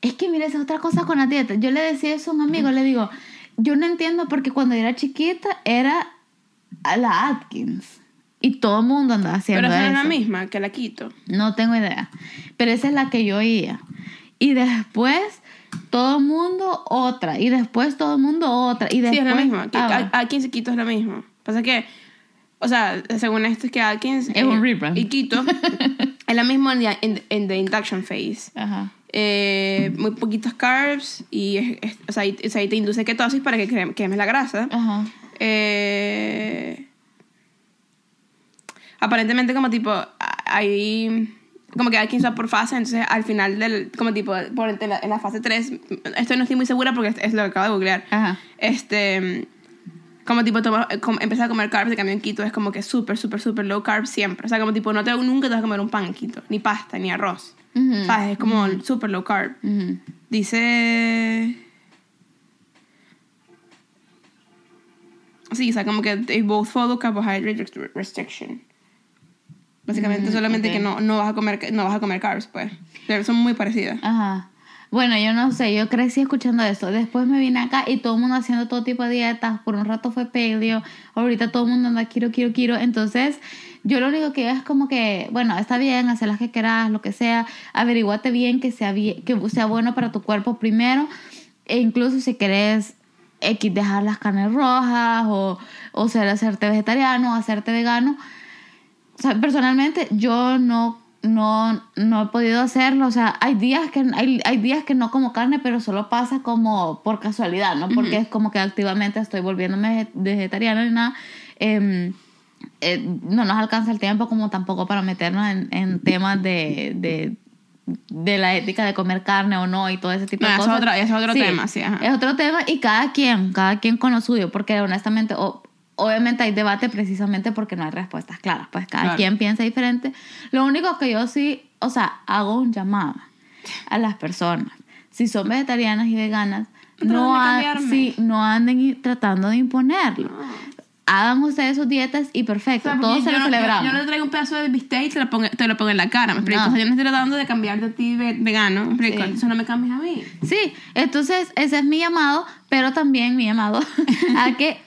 Es que mira, esa es otra cosa con la dieta. Yo le decía eso a un amigo, le digo, yo no entiendo porque cuando yo era chiquita era a la Atkins. Y todo el mundo andaba haciendo Pero esa eso. la misma que la Quito. No tengo idea. Pero esa es la que yo oía. Y después todo el mundo otra. Y después todo el mundo otra. Y después, sí, es la misma. Ah, A- Atkins y Quito es lo mismo. Pasa que, o sea, según esto es que Atkins Es un rebrand. y Quito es la misma en, the- en- en the induction phase. Ajá. Eh, muy poquitos carbs y es- es- o, sea, y, o sea, y te induce ketosis para que quemes la grasa. Ajá. Eh, aparentemente como tipo hay como que hay quien va por fase entonces al final del como tipo por en la, en la fase 3 esto no estoy muy segura porque es, es lo que acabo de googlear Ajá. este como tipo toma, com- empezar a comer carbs de cambio en keto es como que súper súper súper low carb siempre o sea como tipo no te nunca te vas a comer un pan en keto ni pasta ni arroz Ujú. sabes es como súper low carb Ujú. Dice. Sí, o sea, como que they both follow carbohydrate rest- restriction. Básicamente, Mm, solamente que no, no, vas a comer, no vas a comer carbs, pues. Pero son muy parecidas. Ajá. Bueno, yo no sé, yo crecí escuchando eso. Después me vine acá y todo el mundo haciendo todo tipo de dietas. Por un rato fue paleo, ahorita todo el mundo anda quiero, quiero, quiero. Entonces, yo lo único que es como que, bueno, está bien, hacer las que quieras, lo que sea. Averiguate bien que sea, bien, que sea bueno para tu cuerpo primero. E incluso si querés X dejar las carnes rojas o, o ser hacerte vegetariano o hacerte vegano. O sea, personalmente yo no, no, no he podido hacerlo. O sea, hay días, que, hay, hay días que no como carne, pero solo pasa como por casualidad, ¿no? Porque es como que activamente estoy volviéndome vege- vegetariana ni nada. Em, eh, no nos alcanza el tiempo como tampoco para meternos en, en temas de, de, de la ética de comer carne o no y todo ese tipo No, de eso es cosas. otro- eso es otro tema, sí, ajá. Es otro tema y cada quien, cada quien con lo suyo, porque honestamente, obviamente hay debate precisamente porque no hay respuestas claras, pues cada Claro. quien piensa diferente. Lo único que yo sí, o sea, hago un llamado a las personas, si son vegetarianas y veganas, no, de ha- sí, no anden tratando de imponerlo. Hagan ustedes sus dietas y perfecto, O sea, todos se lo no- celebramos. Yo, no te traigo un pedazo de bistec y te lo pongo, te lo pongo en la cara, ¿me explico? No. O sea, yo no estoy tratando de cambiarte a ti ve- vegano, ¿me? Sí. Entonces no me cambies a mí. Sí, entonces ese es mi llamado, pero también mi llamado a que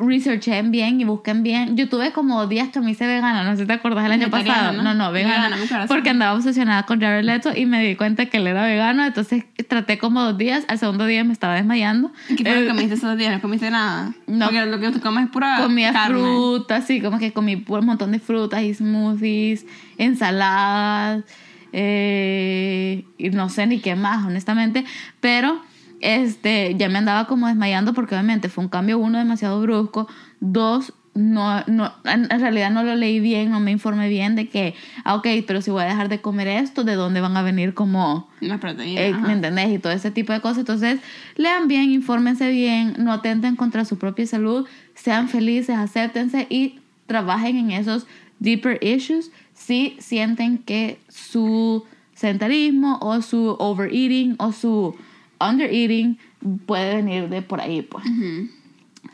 researchen bien y busquen bien. Yo tuve como días que me hice vegana, no sé si te acuerdas el año pasado. ¿no? No, no, vegana. Vegana, porque andaba obsesionada con Jared Leto y me di cuenta que él era vegano, entonces traté como dos días, al segundo día me estaba desmayando. ¿Y qué fue lo Eh, que comiste esos días? ¿No comiste nada? No. Porque lo que tú comes es pura Comía carne. frutas, sí, como que comí un montón de frutas y smoothies, ensaladas, eh, y no sé ni qué más, honestamente, pero este, ya me andaba como desmayando porque obviamente fue un cambio, uno, demasiado brusco, dos, no, no, en, realidad no lo leí bien, no me informé bien de que, ah, ok, pero si voy a dejar de comer esto, ¿de dónde van a venir como... Las proteínas. Eh. ¿Me entendés? Y todo ese tipo de cosas. Entonces, lean bien, infórmense bien, no atenten contra su propia salud, sean felices, acéptense y trabajen en esos deeper issues si sienten que su sedentarismo o su overeating o su undereating puede venir de por ahí, pues.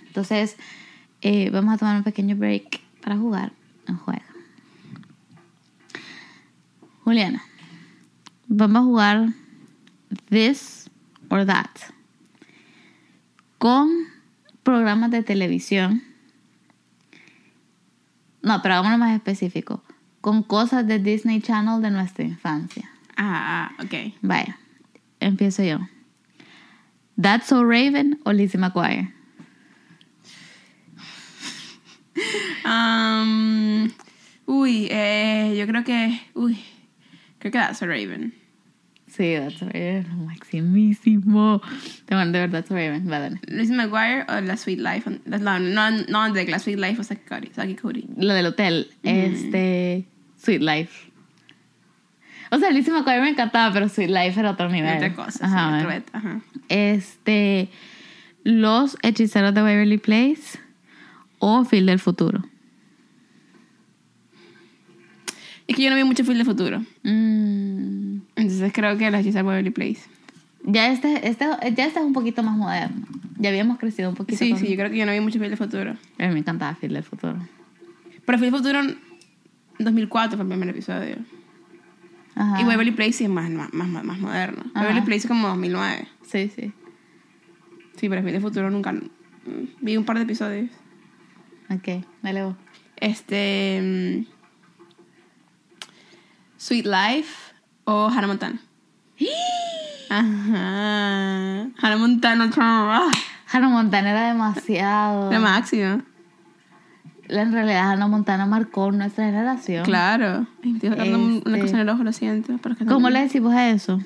Entonces, eh, vamos a tomar un pequeño break para jugar un juego. Juliana, vamos a jugar this or that con programas de televisión. No, pero hagámoslo más específico. Con cosas de Disney Channel de nuestra infancia. Ah, ah, ok. Vaya, empiezo yo. That's So Raven o Lizzie McGuire. Um, uy, eh, yo creo que. Uy, creo que That's a Raven. Sí, That's So Raven, maximísimo. De de verdad, That's So Raven, va, dale. Lizzie McGuire o La Sweet Life. la- No, no, no, de La Sweet Life o Saki Cody. Saki Cody. Lo del hotel, este. Sweet Life. O sea, Lizzie McGuire me encantaba, pero Sweet Life era otro nivel. Otra cosa, Ajá, sí, beta, ajá. Este. Los hechiceros de Waverly Place o Phil del futuro. Es que yo no vi mucho Phil de futuro. Mm, Entonces creo que la hechiza Waverly Place. ya, este, este, ya este es un poquito más moderno. Ya habíamos crecido un poquito. Sí, con- sí, yo creo que yo no vi mucho Phil de futuro. A mí me encantaba Phil del futuro. Pero Phil de futuro en 2004 fue el primer episodio. Ajá. Y Waverly Place sí es más, más, más, más moderno. Ajá. Waverly Place es como 2009. Sí, sí. Sí, pero Phil de futuro nunca. mm, Vi un par de episodios. Ok, dale vos. Este. mm, Sweet Life o Hannah Montana. Ajá. Hannah Montana, ah, Hannah Montana era demasiado. la máxima. En realidad, Hannah Montana marcó nuestra generación. Claro. Estoy sacando un- una Este- cosa en el ojo, lo siento. pero es que no- ¿Cómo le decimos a eso?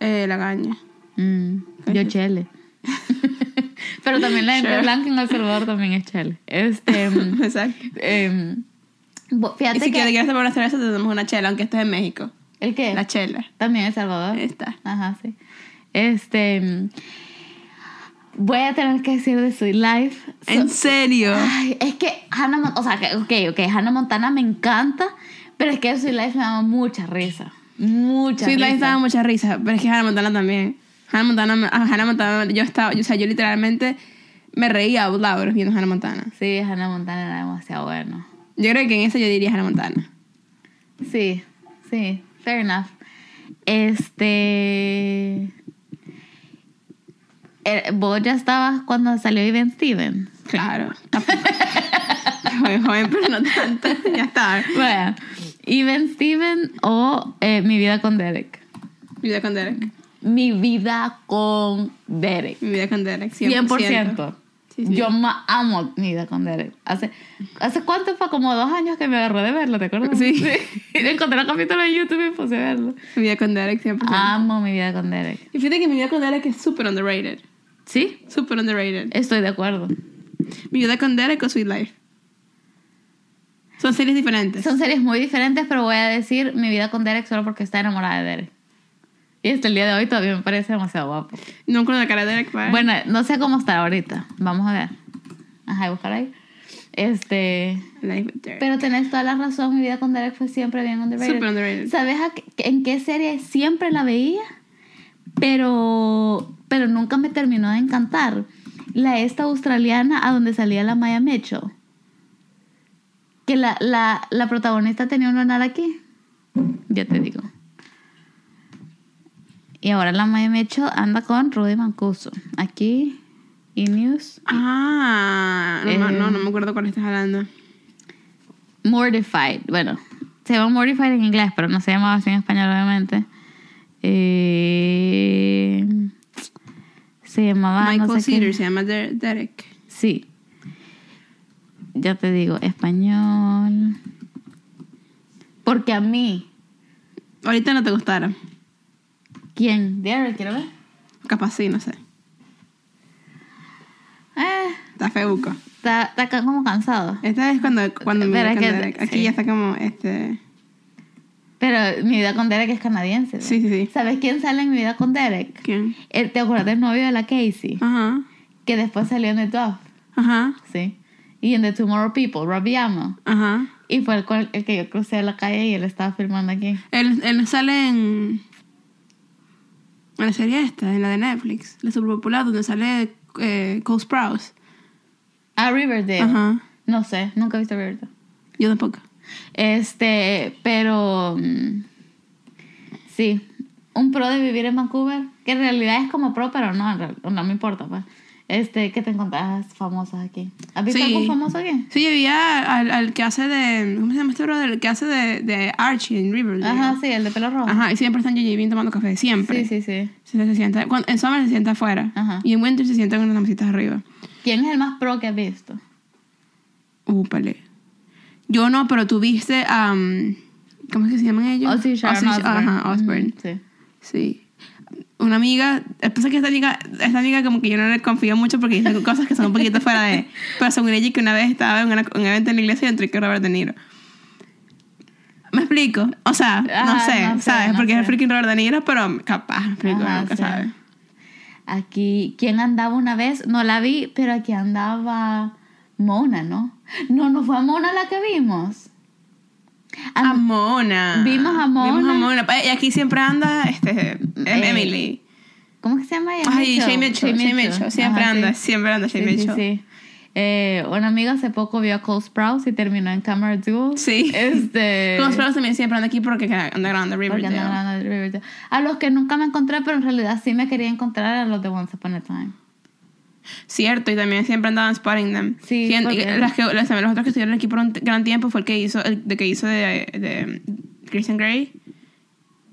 Eh, la gaña. Mm, yo chele. Pero también la gente Sure. blanca en El Salvador también es chele. Este, mm, Exacto. em, bo- Y fíjate si que... quieres quieres tomar una cerveza, te damos una chela, aunque estés en México. ¿El qué? La chela. También El Salvador. Está. Ajá, sí. Este... Voy a tener que decir de Sweet Life. So- ¿En serio? Ay, es que Hannah Montana, o sea, que, ok, ok, Hannah Montana me encanta, pero es que Sweet Life me da mucha risa. Mucha Sweet risa. Life daba mucha risa, pero es que Hannah Montana también. Hannah Montana, ah, Hannah Montana, yo estaba, o sea, yo literalmente me reía out loud viendo Hannah Montana. Sí, Hannah Montana era demasiado bueno. Yo creo que en eso yo diría Hannah Montana. Sí, sí, fair enough. Este. Eh, ¿Vos ya estabas cuando salió Even Steven? Claro. joven, joven, pero no tanto. ya está. Bueno, Even Steven o eh, Mi vida con Derek. Vida con Derek. mi vida con Derek. Mi vida con Derek, 100%. 100%. Sí, sí. Yo amo mi vida con Derek. Hace, ¿Hace cuánto fue? Como dos años que me agarré de verlo, ¿te acuerdas? Sí. Encontré el capítulo en YouTube y puse a verlo. Mi vida con Derek, 100%. Amo mi vida con Derek. Y fíjate que mi vida con Derek es súper underrated. ¿Sí? Súper underrated. Estoy de acuerdo. Mi vida con Derek o Sweet Life. Son series diferentes. Son series muy diferentes, pero voy a decir mi vida con Derek solo porque está enamorada de Derek. Y hasta el día de hoy todavía me parece demasiado guapo. No con la cara de Derek, ¿vale? Bueno, no sé cómo está ahorita. Vamos a ver. Ajá, buscar ahí. Este. Life with Derek. Pero tenés toda la razón, mi vida con Derek fue siempre bien underrated. Súper underrated. ¿Sabes a en qué serie siempre la veía? Pero, pero nunca me terminó de encantar. La esta australiana a donde salía la Maya Mitchell. Que la, la, la protagonista tenía un lunar aquí. Ya te digo. Y ahora la Maya Mitchell anda con Rudy Mancuso. Aquí, y News. Ah, no, Eh. no, no me acuerdo cuál estás hablando. Mortified. Bueno, se llama Mortified en inglés, pero no se llamaba así en español, obviamente. Eh, se llamaba. Michael no sé qué. Cedar se llama Der- Derek. Sí. Ya te digo, español. Porque a mí, Ahorita no te gustara. ¿quién? Derek, quiero ver. Capaz sí, no sé. Eh, Está feuco. está, está como cansado. Esta es cuando, cuando Pero vida es que- Derek. Aquí sí. ya está como este. Pero mi vida con Derek es canadiense. ¿no? Sí, sí, sí. ¿Sabes quién sale en mi vida con Derek? ¿Quién? El- ¿Te acuerdas del novio de la Casey? Ajá. Que después salió en The Duff. Ajá. Sí. Y en The Tomorrow People, Robbie Amo. Ajá. Y fue el, cual- el que yo crucé la calle y él estaba filmando aquí. Él, él sale en. En la serie esta, en la de Netflix, la super popular, donde sale eh, Cole Sprouse. Ah, Riverdale. Ajá. No sé, nunca he visto Riverdale. Yo tampoco. Este, pero. mm, Sí. Un pro de vivir en Vancouver. Que en realidad es como pro, pero no, en no me importa, pues. Este, que te encontrás famosos aquí. ¿Has visto Sí. algún famoso aquí? Sí, yo vi al, al que hace de. ¿Cómo se llama este brother? El que hace de, de Archie en Riverdale. Ajá, sí, el de pelo rojo. Ajá, y siempre están JJ Bean tomando café, siempre. Sí, sí, sí. Se, se sienta, cuando- en summer se sienta afuera. Ajá. Y en winter se sienta con unas mesitas arriba. ¿Quién es el más pro que has visto? Úpale. Yo no, pero tú viste a. ¿Cómo es que se llaman ellos? Ozzy Sharon Ozzy- Osbourne. Ajá, Osbourne. Ujú, Sí. Sí. Una amiga, pasa que esta amiga, esta amiga como que yo no le confío mucho porque dice cosas que son un poquito fuera de... Pero según ella que una vez estaba en una- un evento en la iglesia y entré con Robert De Niro. ¿Me explico? O sea, no Ajá, sé, no sé, ¿sabes? no porque es el sé. freaking Robert De Niro, pero capaz, me explico, Ajá, nunca sí. sabes. Aquí, ¿quién andaba una vez? No la vi, pero aquí andaba Mona, ¿no? No, no fue a Mona la que vimos. A Mona. Vimos a Mona. Vimos a Mona. Y aquí siempre anda este, Eh, Emily. ¿Cómo que se llama ella? Ay, Shay Mitchell. Mitchell. Siempre Ajá, anda, sí. siempre anda Sí, sí, Mitchell. sí. Eh, una amiga hace poco vio a Cole Sprouse y terminó en Camera Duel. Sí. Este. Como Sprouse también siempre anda aquí porque anda grabando Riverdale. A los que nunca me encontré, pero en realidad sí me quería encontrar a los de Once Upon a Time. Cierto, y también siempre andaban spotting them. Sí, Quien- porque- las que, las, los otros que estuvieron aquí por un gran tiempo fue el que hizo, el de que hizo de, de Christian Grey.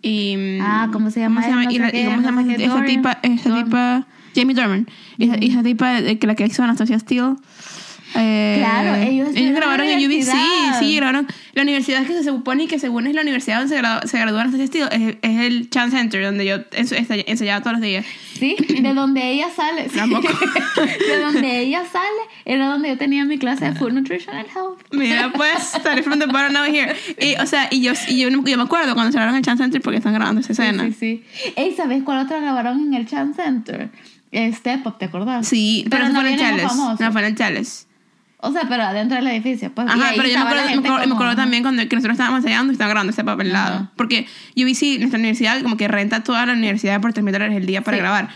Y, mm, Ah, ¿cómo se llama? No Y, y cómo se llama esa tipa, esa tipa, Jamie Dorman. Esa, esa tipa de que la que hizo Anastasia Steele. Eh, Claro, ellos estuvieron grabaron en UBC, sí, grabaron. La universidad que se supone que según es la universidad donde se, gradu- se graduó Anastasia Steele, es, es el Chan Center, donde yo ens- ensay- ensayaba todos los días. Sí, de donde ella sale. De donde ella sale era donde yo tenía mi clase de Food Nutrition and Health. Mira, pues, started from the bottom now here. Y, o sea, y yo, y yo, yo me acuerdo cuando se grabaron en el Chan Center porque están grabando esa escena. Sí, sí, sí. Ey, ¿sabes cuál otra grabaron en el Chan Center? Step Up, ¿te acordás? Sí, pero, Pero no fue en el Chales. No, fue en el Chales. O sea, pero adentro del edificio. Pues, Ajá, pero yo me acuerdo, la me gente acuerdo, me como- acuerdo también cuando que nosotros estábamos ensayando y estaban grabando ese papel al lado. Ajá. Porque UBC, nuestra universidad, como que renta toda la universidad por 3 mil dólares el día para Sí. grabar.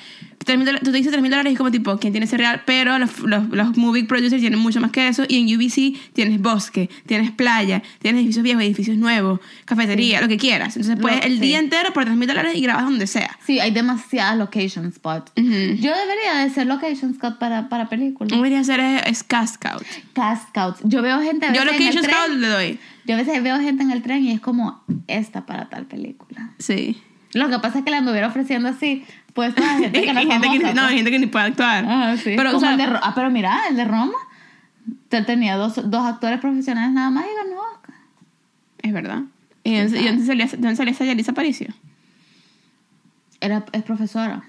3 mil dólares- tú te dices 3 mil dólares y es como tipo, ¿quién tiene ese real? Pero los, los, los movie producers tienen mucho más que eso. Y en UBC tienes bosque, tienes playa, tienes edificios viejos, edificios nuevos, cafetería, lo que quieras. Entonces puedes Lo- el sí. día entero por 3 mil dólares y grabas donde sea. Sí, hay demasiadas location spots. Ujú. Yo debería de ser location spot para, para películas. Que debería hacer es, es cast scout. Cast scouts. Yo veo gente a Yo location scout le doy. Yo a veces veo gente en el tren y es como esta para tal película. Sí. Lo que pasa es que le anduviera ofreciendo así, pues a gente que no es gente que, famosa, no, pues. gente que ni puede actuar. Ah, sí. Pero, o sea, el de ah, pero mira, el de Roma te- tenía dos, dos actores profesionales nada más y ganó Oscar. es verdad. ¿Y dónde, y dónde salía, dónde salía esa Yalitza Aparicio? Era, es profesora.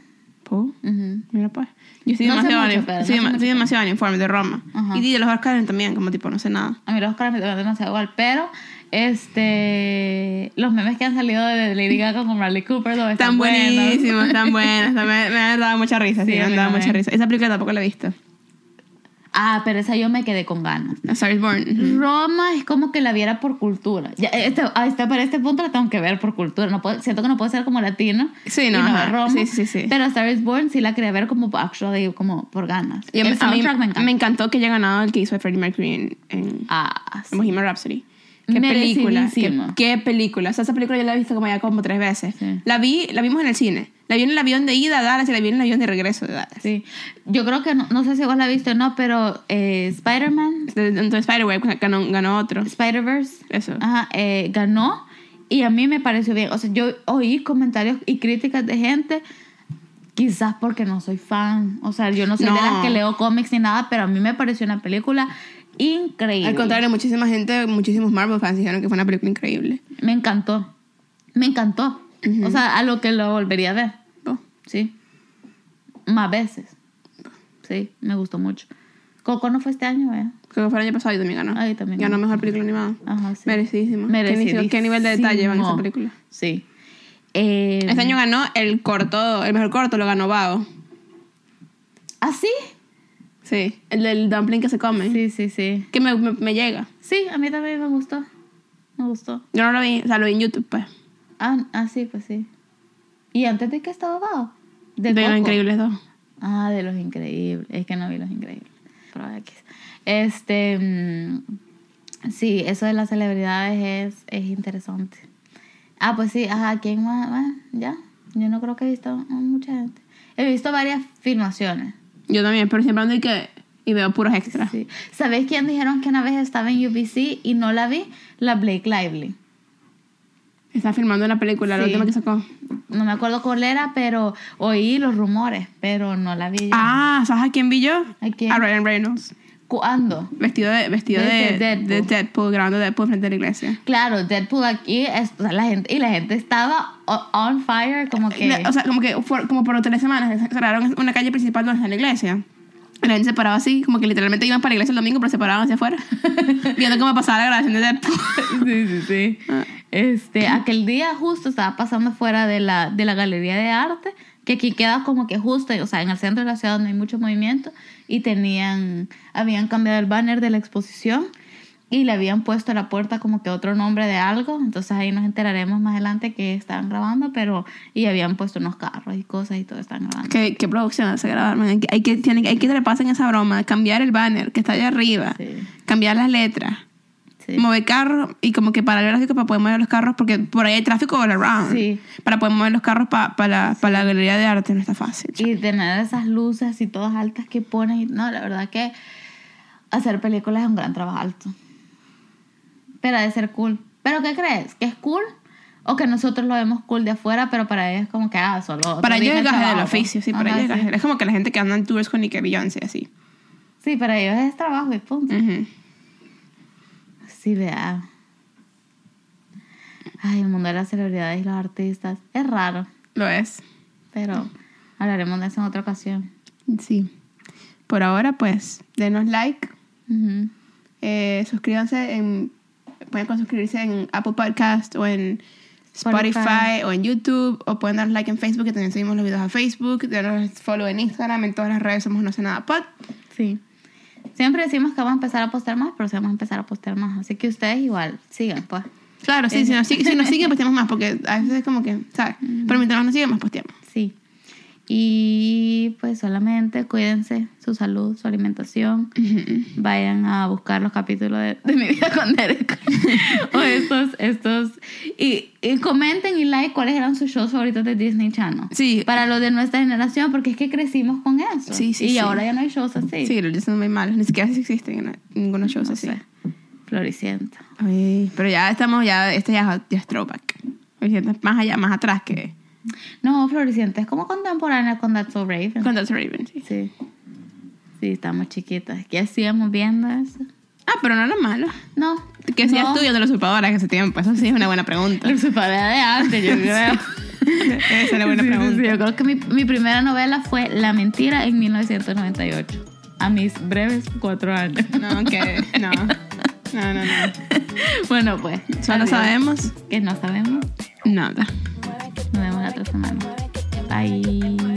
Puh. Ujú. Mira pues. Yo estoy No demasiado, mucho, en- pero no soy soy pero- demasiado informe de Roma. Ajá. Y de los Oscars también, como tipo, no sé nada. A mí los Oscar me tocan demasiado igual, pero este los memes que han salido de Lady Gaga con Bradley Cooper Están están buenísimos, están buenos. Me, me han dado mucha risa, sí, Sí, me a han dado mucha risa. Esa película tampoco la he visto. Ah, pero esa yo me quedé con ganas. A Star is Born. Ujú. Roma es como que la viera por cultura. Ya, este, ah, este- para este punto la tengo que ver por cultura. No puedo- siento que no puedo ser como latino. Sí, y no, no Roma. Sí, sí, sí. Pero Star is Born sí la quería ver como actually, como por ganas. A el a mí me encanta. me encantó que haya ganado el que hizo Freddie Mercury en, en Ah, sí. Bohemian Rhapsody. Qué película. Qué, qué película. O sea, esa película yo la he visto como ya como tres veces. Sí. La vi, la vimos en el cine. La vi en el avión de ida a Dallas y la vi en el avión de regreso de Dallas. Sí. Yo creo que, no, no sé si vos la viste o no, pero eh, Spider-Man, Entonces Spider-Man ganó, ganó otro. Spider-Verse, Eso. ajá, eh, ganó y a mí me pareció bien. O sea, yo oí comentarios y críticas de gente, quizás porque no soy fan. O sea, yo no soy de No. las que leo cómics ni nada, pero a mí me pareció una película increíble. Al contrario, muchísima gente, muchísimos Marvel fans dijeron que fue una película increíble. Me encantó. Me encantó. O sea, a lo que lo volvería a ver. Oh. Sí. Más veces. Sí, me gustó mucho. Coco no fue este año, ¿eh? Creo que fue el año pasado y también ganó. Ahí también Ganó mejor película animada. Ajá, sí. Merecidísimo. ¿Qué, Merecidísimo. ni- qué nivel de detalle van esa película? Sí. Eh, Este año ganó el corto, el mejor corto lo ganó Bao. ¿Ah, sí? Sí, el del dumpling que se come. Sí, sí, sí. Que me, me, me llega. Sí, a mí también me gustó. Me gustó. Yo no lo vi, o sea, lo vi en YouTube, pues. Ah, ah sí, pues sí. ¿Y antes de que estaba abajo? De, Los Coco. Increíbles 2. Ah, de Los Increíbles. Es que no vi Los Increíbles. Pero. Este. mm, sí, eso de las celebridades es, es interesante. Ah, pues sí, ajá, ¿quién más? Bueno, ya. Yo no creo que he visto a mucha gente. He visto varias filmaciones. Yo también, pero siempre ando y que... Y veo puros extras. Sí. ¿Sabéis quién dijeron que una vez estaba en UBC y no la vi? La Blake Lively. Está filmando una película, la Sí. última que sacó. No me acuerdo cuál era, pero oí los rumores, pero no la vi yo. Ah, ¿sabes a quién vi yo? ¿A quién? A Ryan Reynolds. ¿Cuándo? Vestido de, vestido De de, Deadpool. de Deadpool, grabando Deadpool frente a la iglesia. Claro, Deadpool aquí, es, o sea, la gente, y la gente estaba on fire, como que... O sea, como que fue- como por tres semanas cerraron una calle principal donde está la iglesia. Y la gente se paraba así, como que literalmente iban para la iglesia el domingo, pero se paraban hacia afuera. viendo cómo pasaba la grabación de Deadpool. sí, sí, sí. Ah. Este, aquel día justo estaba pasando fuera de la, de la galería de arte, que aquí queda como que justo, o sea, en el centro de la ciudad donde hay mucho movimiento, y tenían, habían cambiado el banner de la exposición y le habían puesto a la puerta como que otro nombre de algo, entonces ahí nos enteraremos más adelante que estaban grabando, pero, y habían puesto unos carros y cosas y todo estaban grabando. ¿Qué, qué producción se grabar, man? Hay que, hay que, hay que esa broma, cambiar el banner que está allá arriba, Sí, cambiar las letras, sí. mover carros y como que parar el gráfico para poder mover los carros, porque por ahí hay tráfico all around. Sí. Para poder mover los carros para la, pa la galería de arte no está fácil. Y tener esas luces así todas altas que ponen. y- No, la verdad que hacer películas es un gran trabajo alto. Pero ha de ser cool. ¿Pero qué crees? ¿Que es cool? ¿O que nosotros lo vemos cool de afuera, pero para ellos es como que, ah, solo... Para ellos es gaje del oficio, sí, para ellos es. Es como que la gente que anda en tours con Nicki Beyoncé, así. Sí, para ellos es trabajo y punto. Ujú. Sí, vea. Ay, el mundo de las celebridades y los artistas. Es raro, Lo es. pero hablaremos de eso en otra ocasión. Sí. Por ahora, pues, denos like, eh, suscríbanse en... Pueden suscribirse en Apple Podcast o en Spotify, Spotify. o en YouTube o pueden dar like en Facebook que también subimos los videos a Facebook denos follow en Instagram en todas las redes somos no sé nada pod Sí. Siempre decimos que vamos a empezar a postear más, pero sí vamos a empezar a postear más. Así que ustedes igual sigan, pues. claro sí, Eh. si, nos, si nos siguen posteamos más porque a veces es como que sabes pero mientras nos siguen más posteamos Sí. Y pues solamente cuídense su salud, su alimentación. Vayan a buscar los capítulos de, de mi vida con Derek. o estos, estos. Y, y comenten y like cuáles eran sus shows favoritos de Disney Channel. Sí. Para los de nuestra generación, porque es que crecimos con eso. Sí, sí, Y sí. ahora ya no hay shows así. sí los Disney son muy malos ni siquiera si existen en ninguno shows No así sé. Floricienta. Ay, pero ya estamos ya este ya, ya es throwback Floricienta más allá más atrás que No, Floricienta es como contemporánea con That's So Raven. Con That's Raven, sí. Sí. Sí, estamos chiquitas. ¿Qué hacíamos viendo eso? Ah, pero no era malo. No. ¿Qué hacías no. tú de la usurpadora en ese tiempo? Eso sí es una buena pregunta. Lo separé de antes, yo creo. Esa es la buena Sí, pregunta. sí, yo creo que mi, mi primera novela fue La Mentira en 1998. A mis breves cuatro años. No, que no. No, no, no. Bueno, pues. Solo sabemos Que no sabemos. nada. Nos vemos la otra semana. Bye.